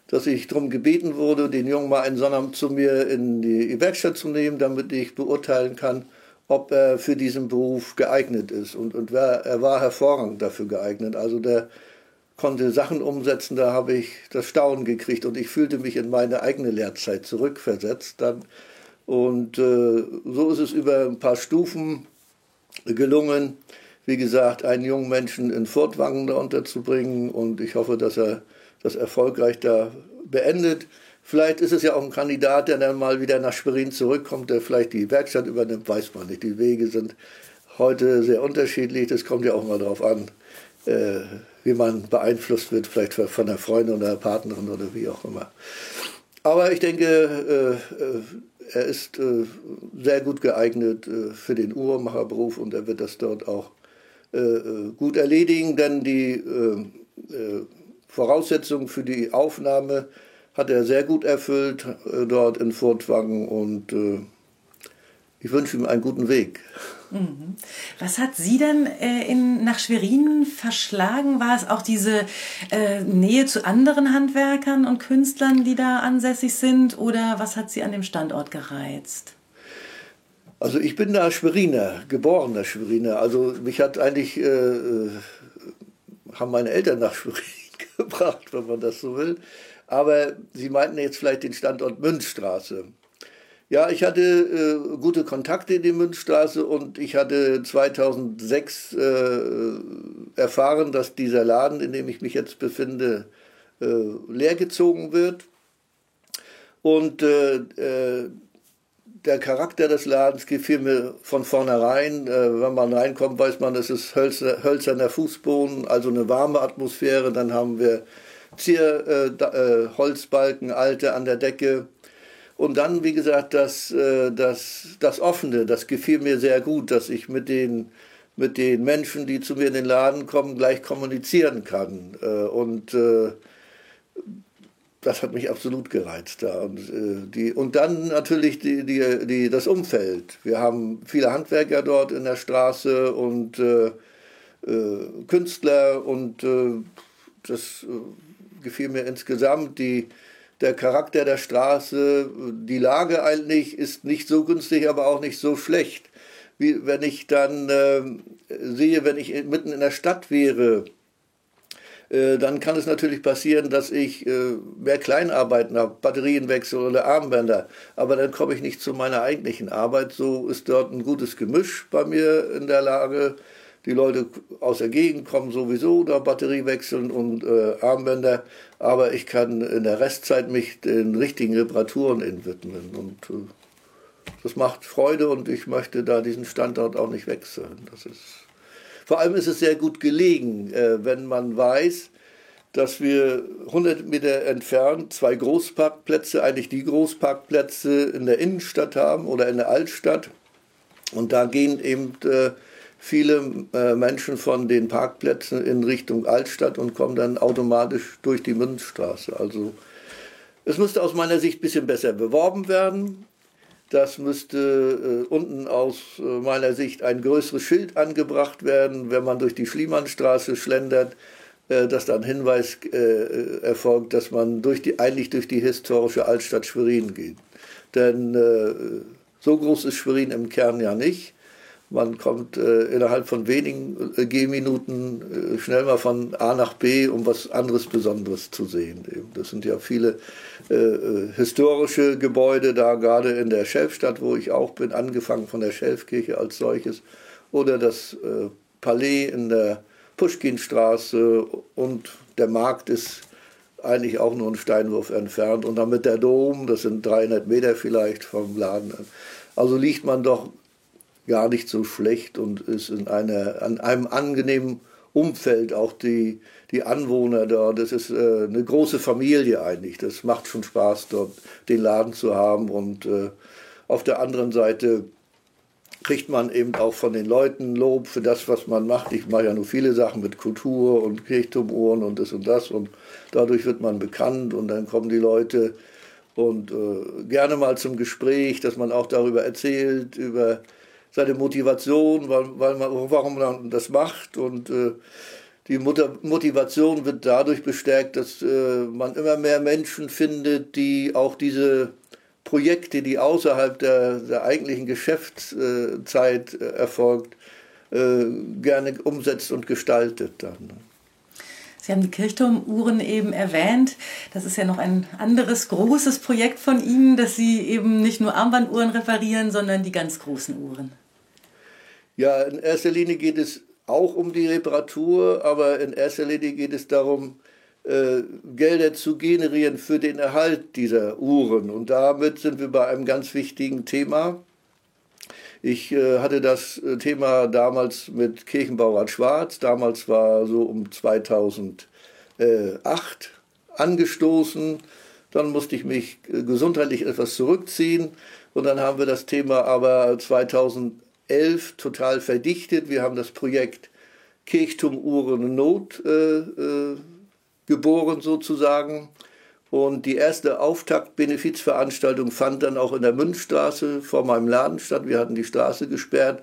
dass ich darum gebeten wurde, den Jungen mal einen Sonnabend zu mir in die Werkstatt zu nehmen, damit ich beurteilen kann, ob er für diesen Beruf geeignet ist. Und, und er war hervorragend dafür geeignet. Also der konnte Sachen umsetzen, da habe ich das Staunen gekriegt und ich fühlte mich in meine eigene Lehrzeit zurückversetzt dann. Und äh, so ist es über ein paar Stufen gelungen, wie gesagt, einen jungen Menschen in Fortwangen da unterzubringen und ich hoffe, dass er das erfolgreich da beendet. Vielleicht ist es ja auch ein Kandidat, der dann mal wieder nach Schwerin zurückkommt, der vielleicht die Werkstatt übernimmt, weiß man nicht. Die Wege sind heute sehr unterschiedlich, das kommt ja auch mal drauf an, äh, wie man beeinflusst wird, vielleicht von der Freundin oder der Partnerin oder wie auch immer. Aber ich denke, äh, äh, er ist äh, sehr gut geeignet äh, für den Uhrmacherberuf und er wird das dort auch gut erledigen, denn die Voraussetzungen für die Aufnahme hat er sehr gut erfüllt dort in Furtwangen und ich wünsche ihm einen guten Weg. Mhm. Was hat Sie denn äh, in, nach Schwerin verschlagen? War es auch diese äh, Nähe zu anderen Handwerkern und Künstlern, die da ansässig sind? Oder was hat Sie an dem Standort gereizt? Also ich bin da Schweriner, geborener Schweriner. Also mich hat eigentlich, äh, äh haben meine Eltern nach Schwerin gebracht, wenn man das so will. Aber Sie meinten jetzt vielleicht den Standort Münzstraße. Ja, ich hatte äh, gute Kontakte in die Münzstraße und ich hatte 2006 äh, erfahren, dass dieser Laden, in dem ich mich jetzt befinde, äh, leergezogen wird. Und äh, der Charakter des Ladens gefiel mir von vornherein. Äh, wenn man reinkommt, weiß man, es ist hölzer, hölzerner Fußboden, also eine warme Atmosphäre. Dann haben wir Zierholzbalken, äh, äh, alte an der Decke. Und dann, wie gesagt, das, äh, das, das Offene, das gefiel mir sehr gut, dass ich mit den, mit den Menschen, die zu mir in den Laden kommen, gleich kommunizieren kann. Äh, und äh, das hat mich absolut gereizt da. Und, äh, die, und dann natürlich die, die, die, das Umfeld. Wir haben viele Handwerker dort in der Straße und äh, äh, Künstler und äh, das äh, gefiel mir insgesamt. Die, der Charakter der Straße, die Lage eigentlich ist nicht so günstig, aber auch nicht so schlecht. Wie wenn ich dann äh, sehe, wenn ich mitten in der Stadt wäre, dann kann es natürlich passieren, dass ich äh, mehr Kleinarbeiten habe, Batterienwechsel oder Armbänder, aber dann komme ich nicht zu meiner eigentlichen Arbeit. So ist dort ein gutes Gemisch bei mir in der Lage. Die Leute aus der Gegend kommen sowieso da Batterie wechseln und äh, Armbänder, aber ich kann in der Restzeit mich den richtigen Reparaturen widmen und äh, das macht Freude und ich möchte da diesen Standort auch nicht wechseln. Das ist vor allem ist es sehr gut gelegen, äh, wenn man weiß, dass wir 100 Meter entfernt zwei Großparkplätze, eigentlich die Großparkplätze in der Innenstadt haben oder in der Altstadt. Und da gehen eben äh, viele äh, Menschen von den Parkplätzen in Richtung Altstadt und kommen dann automatisch durch die Münzstraße. Also es müsste aus meiner Sicht ein bisschen besser beworben werden. Das müsste äh, unten aus äh, meiner Sicht ein größeres Schild angebracht werden, wenn man durch die Schliemannsstraße schlendert, äh, dass dann Hinweis äh, erfolgt, dass man durch die, eigentlich durch die historische Altstadt Schwerin geht. Denn äh, so groß ist Schwerin im Kern ja nicht. Man kommt äh, innerhalb von wenigen äh, Gehminuten äh, schnell mal von A nach B, um was anderes Besonderes zu sehen. Das sind ja viele äh, äh, historische Gebäude da, gerade in der Schelfstadt, wo ich auch bin, angefangen von der Schelfkirche als solches, oder das äh, Palais in der Puschkinstraße und der Markt ist eigentlich auch nur einen Steinwurf entfernt. Und dann mit der Dom, das sind 300 Meter vielleicht vom Laden. Also liegt man doch gar nicht so schlecht und ist in einer, an einem angenehmen Umfeld, auch die, die Anwohner dort. Das ist äh, eine große Familie eigentlich. Das macht schon Spaß, dort den Laden zu haben. Und äh, auf der anderen Seite kriegt man eben auch von den Leuten Lob für das, was man macht. Ich mache ja nur viele Sachen mit Kultur und Kirchturmuhren und das und das. Und dadurch wird man bekannt und dann kommen die Leute und äh, gerne mal zum Gespräch, dass man auch darüber erzählt, über seine Motivation, weil, weil man, warum man das macht. Und äh, die Motivation wird dadurch bestärkt, dass äh, man immer mehr Menschen findet, die auch diese Projekte, die außerhalb der, der eigentlichen Geschäftszeit äh, erfolgt, äh, gerne umsetzt und gestaltet dann. Sie haben die Kirchturmuhren eben erwähnt. Das ist ja noch ein anderes großes Projekt von Ihnen, dass Sie eben nicht nur Armbanduhren reparieren, sondern die ganz großen Uhren. Ja, in erster Linie geht es auch um die Reparatur, aber in erster Linie geht es darum, äh, Gelder zu generieren für den Erhalt dieser Uhren. Und damit sind wir bei einem ganz wichtigen Thema. Ich äh, hatte das äh, Thema damals mit Kirchenbaurat Schwarz, damals war so um 2008 angestoßen. Dann musste ich mich äh, gesundheitlich etwas zurückziehen und dann haben wir das Thema aber 2000 11 total verdichtet. Wir haben das Projekt Kirchturmuhren Not äh, äh, geboren sozusagen. Und die erste Auftakt-Benefizveranstaltung fand dann auch in der Münzstraße vor meinem Laden statt. Wir hatten die Straße gesperrt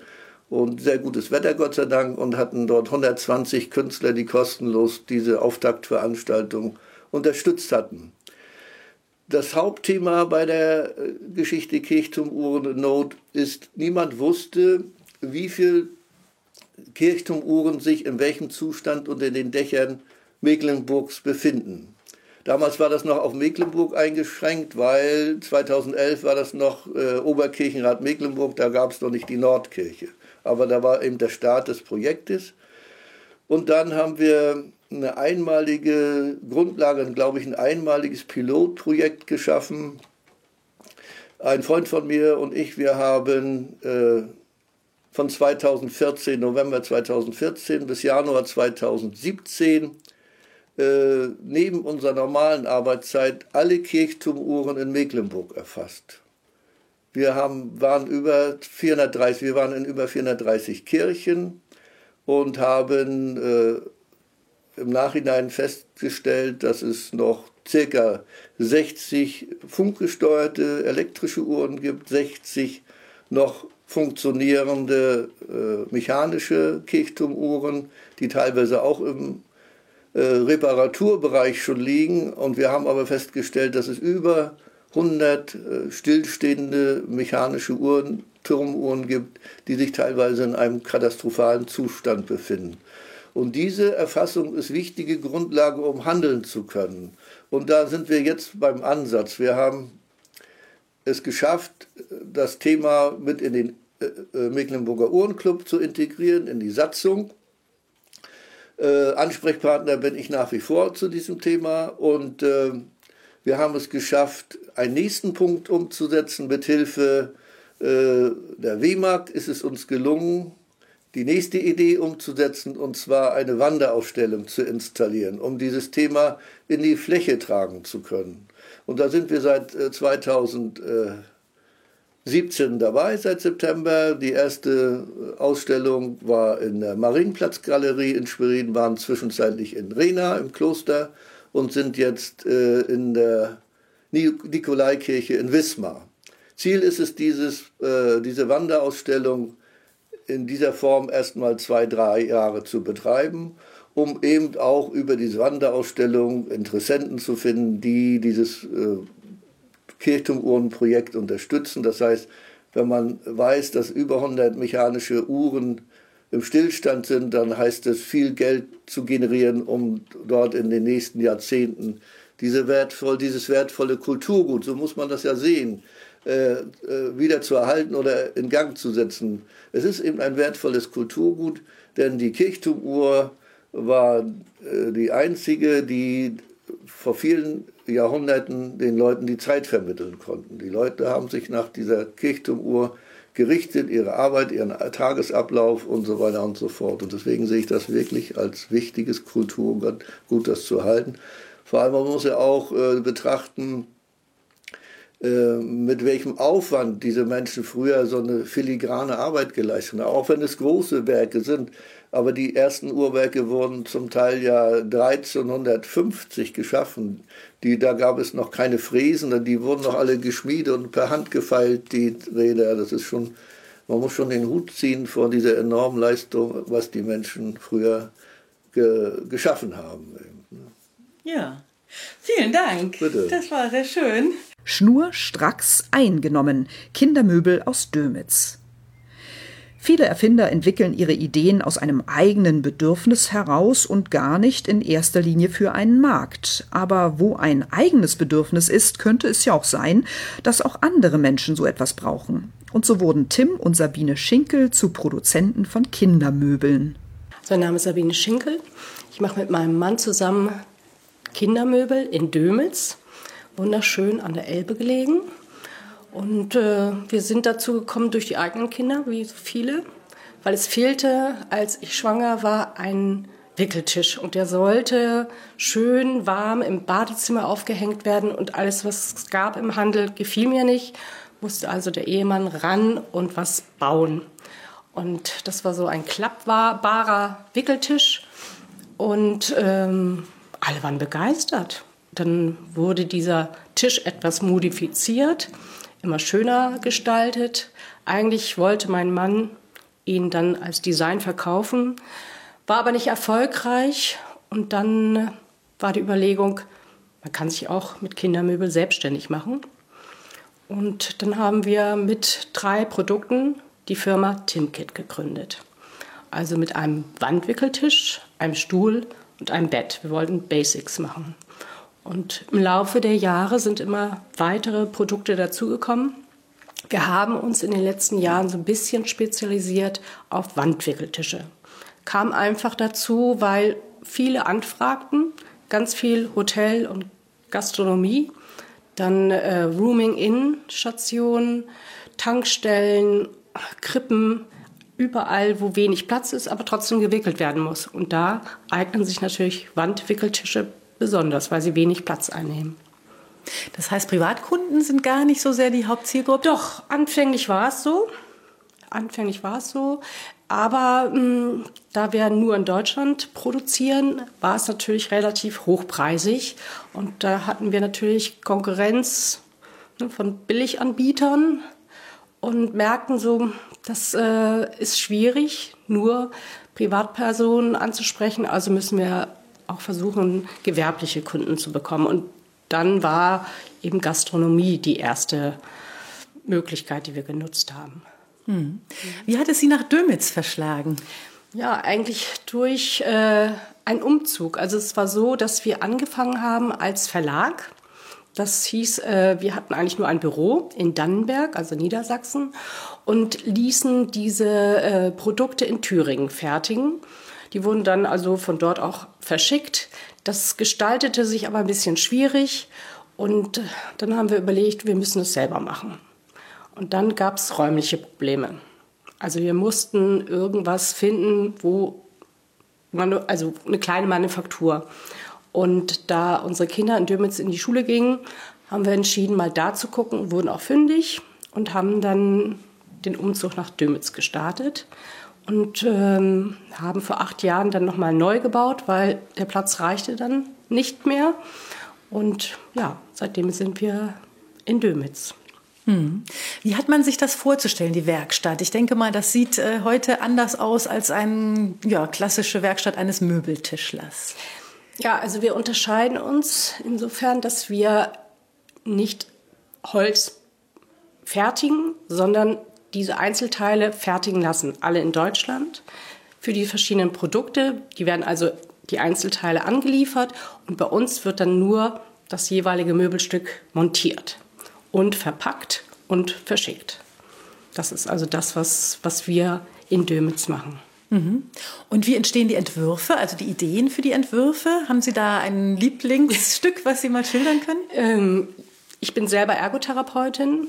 und sehr gutes Wetter, Gott sei Dank, und hatten dort 120 Künstler, die kostenlos diese Auftaktveranstaltung unterstützt hatten. Das Hauptthema bei der äh, Geschichte Kirchturmuhren ist, niemand wusste, wie viele Kirchturmuhren sich in welchem Zustand unter den Dächern Mecklenburgs befinden. Damals war das noch auf Mecklenburg eingeschränkt, weil 2011 war das noch äh, Oberkirchenrat Mecklenburg, da gab es noch nicht die Nordkirche. Aber da war eben der Start des Projektes. Und dann haben wir eine einmalige Grundlage, glaube ich, ein einmaliges Pilotprojekt geschaffen. Ein Freund von mir und ich, wir haben äh, von 2014, November 2014 bis Januar 2017 äh, neben unserer normalen Arbeitszeit alle Kirchturmuhren in Mecklenburg erfasst. Wir haben, waren über 430, wir waren in über 430 Kirchen und haben äh, im Nachhinein festgestellt, dass es noch circa 60 funkgesteuerte elektrische Uhren gibt, 60 noch funktionierende äh, mechanische Kirchturmuhren, die teilweise auch im äh, Reparaturbereich schon liegen. Und wir haben aber festgestellt, dass es über 100 äh, stillstehende mechanische Uhren, Turmuhren gibt, die sich teilweise in einem katastrophalen Zustand befinden. Und diese Erfassung ist wichtige Grundlage, um handeln zu können. Und da sind wir jetzt beim Ansatz. Wir haben es geschafft, das Thema mit in den äh, äh Mecklenburger Uhrenclub zu integrieren, in die Satzung. Äh, Ansprechpartner bin ich nach wie vor zu diesem Thema und äh, wir haben es geschafft, einen nächsten Punkt umzusetzen. Mit Hilfe äh, der WMAG ist es uns gelungen, die nächste Idee umzusetzen, und zwar eine Wanderausstellung zu installieren, um dieses Thema in die Fläche tragen zu können. Und da sind wir seit 2000. Äh, 17 dabei seit September. Die erste Ausstellung war in der Marienplatzgalerie in Schwerin, waren zwischenzeitlich in Rena im Kloster und sind jetzt äh, in der Nikolaikirche in Wismar. Ziel ist es, dieses, äh, diese Wanderausstellung in dieser Form erstmal zwei, drei Jahre zu betreiben, um eben auch über diese Wanderausstellung Interessenten zu finden, die dieses äh, Kirchturmuhrenprojekt unterstützen. Das heißt, wenn man weiß, dass über 100 mechanische Uhren im Stillstand sind, dann heißt es viel Geld zu generieren, um dort in den nächsten Jahrzehnten diese wertvoll, dieses wertvolle Kulturgut, so muss man das ja sehen, äh, äh, wieder zu erhalten oder in Gang zu setzen. Es ist eben ein wertvolles Kulturgut, denn die Kirchturmuhr war äh, die einzige, die vor vielen Jahrhunderten den Leuten die Zeit vermitteln konnten. Die Leute haben sich nach dieser Kirchturmuhr gerichtet, ihre Arbeit, ihren Tagesablauf und so weiter und so fort. Und deswegen sehe ich das wirklich als wichtiges Kulturgut, gut das zu halten. Vor allem man muss ja auch äh, betrachten, mit welchem Aufwand diese Menschen früher so eine filigrane Arbeit geleistet haben, auch wenn es große Werke sind. Aber die ersten Uhrwerke wurden zum Teil ja 1350 geschaffen. Die, da gab es noch keine Fräsen, die wurden noch alle geschmiedet und per Hand gefeilt, die Räder. Das ist schon, man muss schon den Hut ziehen vor dieser enormen Leistung, was die Menschen früher ge, geschaffen haben. Ja, vielen Dank. Bitte. Das war sehr schön. Schnurstracks eingenommen. Kindermöbel aus Dömitz. Viele Erfinder entwickeln ihre Ideen aus einem eigenen Bedürfnis heraus und gar nicht in erster Linie für einen Markt. Aber wo ein eigenes Bedürfnis ist, könnte es ja auch sein, dass auch andere Menschen so etwas brauchen. Und so wurden Tim und Sabine Schinkel zu Produzenten von Kindermöbeln. Mein Name ist Sabine Schinkel. Ich mache mit meinem Mann zusammen Kindermöbel in Dömitz wunderschön an der Elbe gelegen. Und äh, wir sind dazu gekommen durch die eigenen Kinder, wie so viele, weil es fehlte, als ich schwanger war, ein Wickeltisch. Und der sollte schön warm im Badezimmer aufgehängt werden. Und alles, was es gab im Handel, gefiel mir nicht. Musste also der Ehemann ran und was bauen. Und das war so ein klappbarer Wickeltisch. Und ähm, alle waren begeistert. Dann wurde dieser Tisch etwas modifiziert, immer schöner gestaltet. Eigentlich wollte mein Mann ihn dann als Design verkaufen, war aber nicht erfolgreich. Und dann war die Überlegung, man kann sich auch mit Kindermöbel selbstständig machen. Und dann haben wir mit drei Produkten die Firma Timkit gegründet. Also mit einem Wandwickeltisch, einem Stuhl und einem Bett. Wir wollten Basics machen. Und im Laufe der Jahre sind immer weitere Produkte dazugekommen. Wir haben uns in den letzten Jahren so ein bisschen spezialisiert auf Wandwickeltische. kam einfach dazu, weil viele anfragten, ganz viel Hotel und Gastronomie, dann äh, Rooming-In-Stationen, Tankstellen, Krippen, überall, wo wenig Platz ist, aber trotzdem gewickelt werden muss. Und da eignen sich natürlich Wandwickeltische besonders, weil sie wenig Platz einnehmen. Das heißt, Privatkunden sind gar nicht so sehr die Hauptzielgruppe? Doch, anfänglich war es so. Anfänglich war es so. Aber mh, hm, da wir nur in Deutschland produzieren, war es natürlich relativ hochpreisig. Und da hatten wir natürlich Konkurrenz ne, von Billiganbietern und merkten so, das äh, ist schwierig, nur Privatpersonen anzusprechen. Also müssen wir auch versuchen, gewerbliche Kunden zu bekommen. Und dann war eben Gastronomie die erste Möglichkeit, die wir genutzt haben. Hm. Wie hat es Sie nach Dömitz verschlagen? Ja, eigentlich durch äh, einen Umzug. Also es war so, dass wir angefangen haben als Verlag. Das hieß, äh, wir hatten eigentlich nur ein Büro in Dannenberg, also Niedersachsen, und ließen diese äh, Produkte in Thüringen fertigen. Die wurden dann also von dort auch verschickt. Das gestaltete sich aber ein bisschen schwierig und dann haben wir überlegt, wir müssen es selber machen. Und dann gab es räumliche Probleme. Also wir mussten irgendwas finden, wo man, also eine kleine Manufaktur. Und da unsere Kinder in Dömitz in die Schule gingen, haben wir entschieden, mal da zu gucken, wurden auch fündig und haben dann den Umzug nach Dömitz gestartet und ähm, haben vor acht Jahren dann nochmal neu gebaut, weil der Platz reichte dann nicht mehr. Und ja, seitdem sind wir in Dömitz. Hm. Wie hat man sich das vorzustellen, die Werkstatt? Ich denke mal, das sieht äh, heute anders aus als eine ja, klassische Werkstatt eines Möbeltischlers. Ja, also wir unterscheiden uns insofern, dass wir nicht Holz fertigen, sondern diese Einzelteile fertigen lassen, alle in Deutschland, für die verschiedenen Produkte. Die werden also die Einzelteile angeliefert und bei uns wird dann nur das jeweilige Möbelstück montiert und verpackt und verschickt. Das ist also das, was, was wir in Dömitz machen. Mhm. Und wie entstehen die Entwürfe, also die Ideen für die Entwürfe? Haben Sie da ein Lieblingsstück, was Sie mal schildern können? Ähm, ich bin selber Ergotherapeutin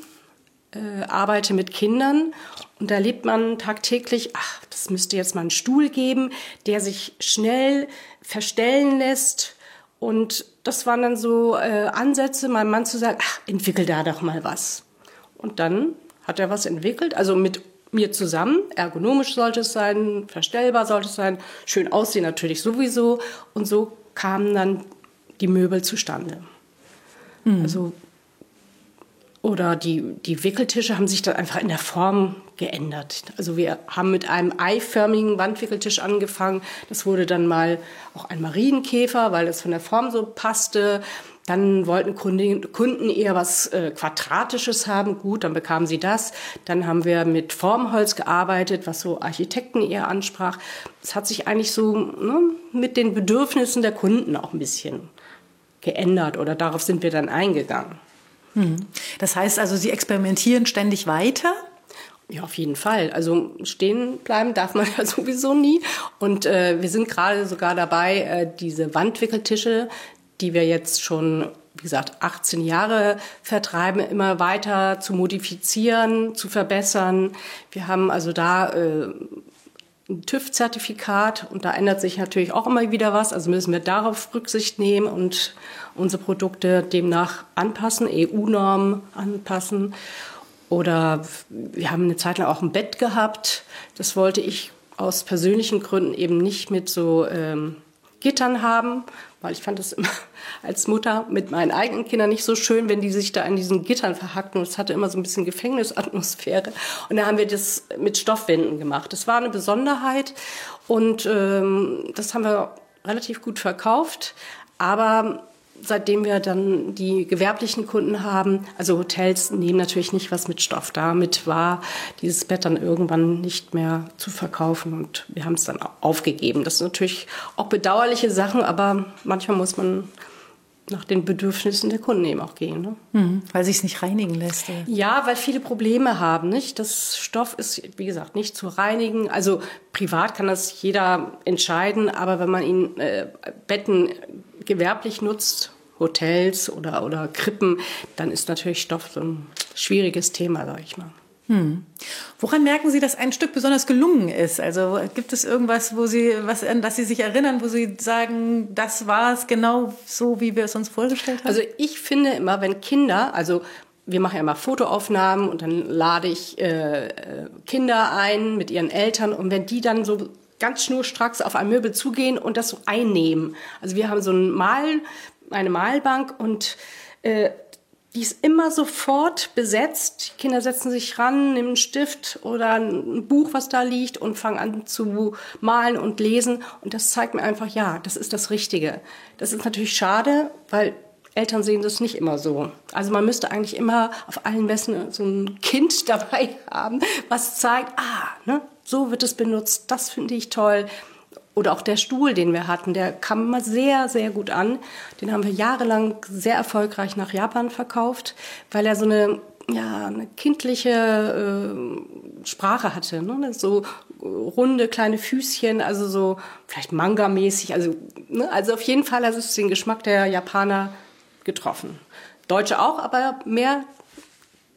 äh, arbeite mit Kindern und da lebt man tagtäglich, ach, das müsste jetzt mal einen Stuhl geben, der sich schnell verstellen lässt. Und das waren dann so äh, Ansätze, meinem Mann zu sagen, ach, entwickel da doch mal was. Und dann hat er was entwickelt, also mit mir zusammen. Ergonomisch sollte es sein, verstellbar sollte es sein, schön aussehen natürlich sowieso. Und so kamen dann die Möbel zustande. Mhm. Also oder die, die Wickeltische haben sich dann einfach in der Form geändert. Also wir haben mit einem eiförmigen Wandwickeltisch angefangen. Das wurde dann mal auch ein Marienkäfer, weil es von der Form so passte. Dann wollten Kunden eher was äh, Quadratisches haben. Gut, dann bekamen sie das. Dann haben wir mit Formholz gearbeitet, was so Architekten eher ansprach. Es hat sich eigentlich so ne, mit den Bedürfnissen der Kunden auch ein bisschen geändert oder darauf sind wir dann eingegangen. Hm. Das heißt also, Sie experimentieren ständig weiter? Ja, auf jeden Fall. Also stehen bleiben darf man ja sowieso nie. Und äh, wir sind gerade sogar dabei, äh, diese Wandwickeltische, die wir jetzt schon, wie gesagt, 18 Jahre vertreiben, immer weiter zu modifizieren, zu verbessern. Wir haben also da äh, ein TÜV-Zertifikat und da ändert sich natürlich auch immer wieder was. Also müssen wir darauf Rücksicht nehmen und unsere Produkte demnach anpassen, EU-Normen anpassen. Oder wir haben eine Zeit lang auch ein Bett gehabt. Das wollte ich aus persönlichen Gründen eben nicht mit so ähm, Gittern haben, weil ich fand es immer als Mutter mit meinen eigenen Kindern nicht so schön, wenn die sich da in diesen Gittern verhackten. Und es hatte immer so ein bisschen Gefängnisatmosphäre. Und da haben wir das mit Stoffwänden gemacht. Das war eine Besonderheit und ähm, das haben wir relativ gut verkauft. Aber seitdem wir dann die gewerblichen Kunden haben, also Hotels nehmen natürlich nicht was mit Stoff. Damit war dieses Bett dann irgendwann nicht mehr zu verkaufen und wir haben es dann aufgegeben. Das sind natürlich auch bedauerliche Sachen, aber manchmal muss man nach den Bedürfnissen der Kunden eben auch gehen. Ne? Mhm, weil sich es nicht reinigen lässt. Oder? Ja, weil viele Probleme haben. Nicht? Das Stoff ist, wie gesagt, nicht zu reinigen. Also privat kann das jeder entscheiden, aber wenn man ihn äh, Betten gewerblich nutzt, Hotels oder, oder Krippen, dann ist natürlich Stoff so ein schwieriges Thema, sag ich mal. Hm. Woran merken Sie, dass ein Stück besonders gelungen ist? Also gibt es irgendwas, wo Sie, was, an das Sie sich erinnern, wo Sie sagen, das war es genau so, wie wir es uns vorgestellt haben? Also ich finde immer, wenn Kinder, also wir machen ja immer Fotoaufnahmen und dann lade ich äh, Kinder ein mit ihren Eltern und wenn die dann so ganz schnurstracks auf ein Möbel zugehen und das so einnehmen. Also wir haben so ein Mal, eine Malbank und äh, die ist immer sofort besetzt. Die Kinder setzen sich ran, nehmen einen Stift oder ein Buch, was da liegt und fangen an zu malen und lesen. Und das zeigt mir einfach, ja, das ist das Richtige. Das ist natürlich schade, weil Eltern sehen das nicht immer so. Also man müsste eigentlich immer auf allen Messen so ein Kind dabei haben, was zeigt, ah, ne, so wird es benutzt, das finde ich toll. Oder auch der Stuhl, den wir hatten, der kam immer sehr, sehr gut an. Den haben wir jahrelang sehr erfolgreich nach Japan verkauft, weil er so eine, ja, eine kindliche äh, Sprache hatte. Ne? So runde kleine Füßchen, also so vielleicht Manga-mäßig. Also, ne? also auf jeden Fall hat es den Geschmack der Japaner getroffen. Deutsche auch, aber mehr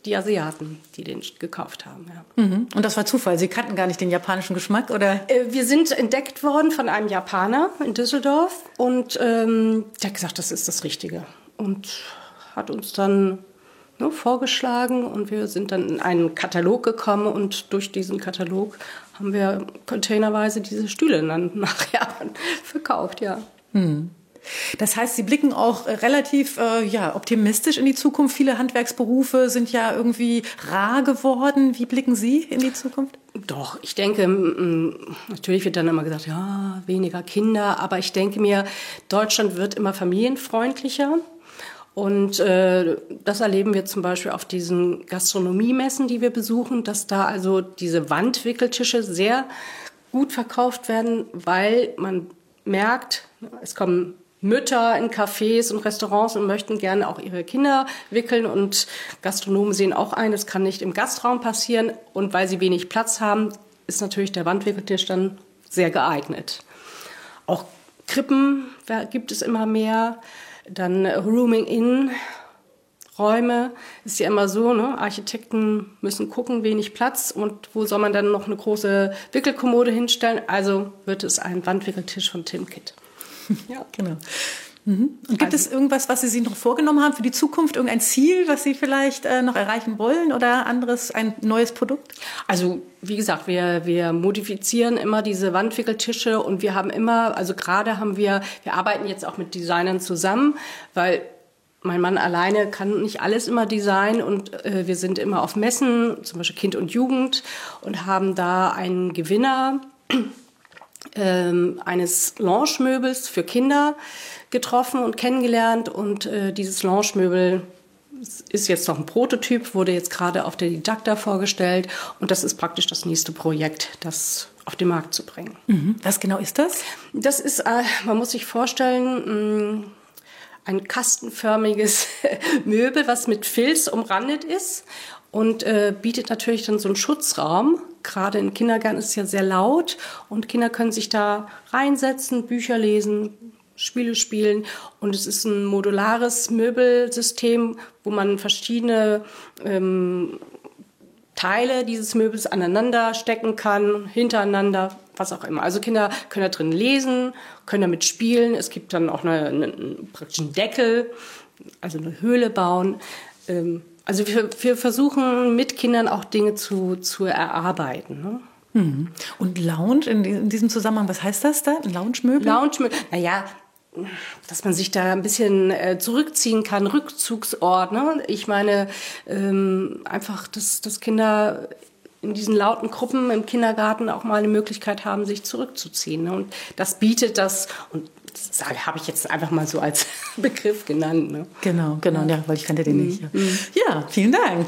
die Asiaten, die den gekauft haben. Ja. Mhm. Und das war Zufall. Sie kannten gar nicht den japanischen Geschmack, oder? Äh, wir sind entdeckt worden von einem Japaner in Düsseldorf und ähm, der hat gesagt, das ist das Richtige und hat uns dann ne, vorgeschlagen und wir sind dann in einen Katalog gekommen und durch diesen Katalog haben wir containerweise diese Stühle dann nach Japan verkauft, ja. Mhm. Das heißt, Sie blicken auch äh, relativ äh, ja, optimistisch in die Zukunft. Viele Handwerksberufe sind ja irgendwie rar geworden. Wie blicken Sie in die Zukunft? Doch, ich denke, natürlich wird dann immer gesagt, ja, weniger Kinder, aber ich denke mir, Deutschland wird immer familienfreundlicher. Und äh, das erleben wir zum Beispiel auf diesen Gastronomiemessen, die wir besuchen, dass da also diese Wandwickeltische sehr gut verkauft werden, weil man merkt, es kommen Mütter in Cafés und Restaurants und möchten gerne auch ihre Kinder wickeln und Gastronomen sehen auch ein, es kann nicht im Gastraum passieren und weil sie wenig Platz haben, ist natürlich der Wandwickeltisch dann sehr geeignet. Auch Krippen gibt es immer mehr, dann Rooming in Räume ist ja immer so, ne? Architekten müssen gucken, wenig Platz und wo soll man dann noch eine große Wickelkommode hinstellen? Also wird es ein Wandwickeltisch von Timkit. Ja, genau. Mhm. Und gibt also, es irgendwas, was Sie sich noch vorgenommen haben für die Zukunft? Irgendein Ziel, was Sie vielleicht äh, noch erreichen wollen oder anderes, ein neues Produkt? Also, wie gesagt, wir, wir modifizieren immer diese Wandwickeltische und wir haben immer, also gerade haben wir, wir arbeiten jetzt auch mit Designern zusammen, weil mein Mann alleine kann nicht alles immer designen und äh, wir sind immer auf Messen, zum Beispiel Kind und Jugend und haben da einen Gewinner ähm, eines Lounge-Möbels für Kinder getroffen und kennengelernt. Und äh, dieses Lounge-Möbel ist jetzt noch ein Prototyp, wurde jetzt gerade auf der Didakta vorgestellt. Und das ist praktisch das nächste Projekt, das auf den Markt zu bringen. Mhm. Was genau ist das? Das ist, äh, man muss sich vorstellen, mh, ein kastenförmiges Möbel, was mit Filz umrandet ist und äh, bietet natürlich dann so einen Schutzraum. Gerade in Kindergärten ist es ja sehr laut und Kinder können sich da reinsetzen, Bücher lesen, Spiele spielen und es ist ein modulares Möbelsystem, wo man verschiedene ähm, Teile dieses Möbels aneinander stecken kann, hintereinander, was auch immer. Also Kinder können da drin lesen, können damit spielen. Es gibt dann auch eine, eine, praktisch Deckel, also eine Höhle bauen. Ähm, also wir, wir versuchen mit Kindern auch Dinge zu, zu erarbeiten. Ne? Mhm. Und Lounge in, diesem Zusammenhang, was heißt das da? Lounge-Möbel? Lounge-Möbel, naja, dass man sich da ein bisschen äh, zurückziehen kann, Rückzugsort. Ne? Ich meine, ähm, einfach, dass, dass Kinder in diesen lauten Gruppen im Kindergarten auch mal eine Möglichkeit haben, sich zurückzuziehen. Ne? Und das bietet das, und sage, habe ich jetzt einfach mal so als Begriff genannt. Ne? Genau, genau, ja, weil ich kannte den nicht. Ja, mhm. ja vielen Dank.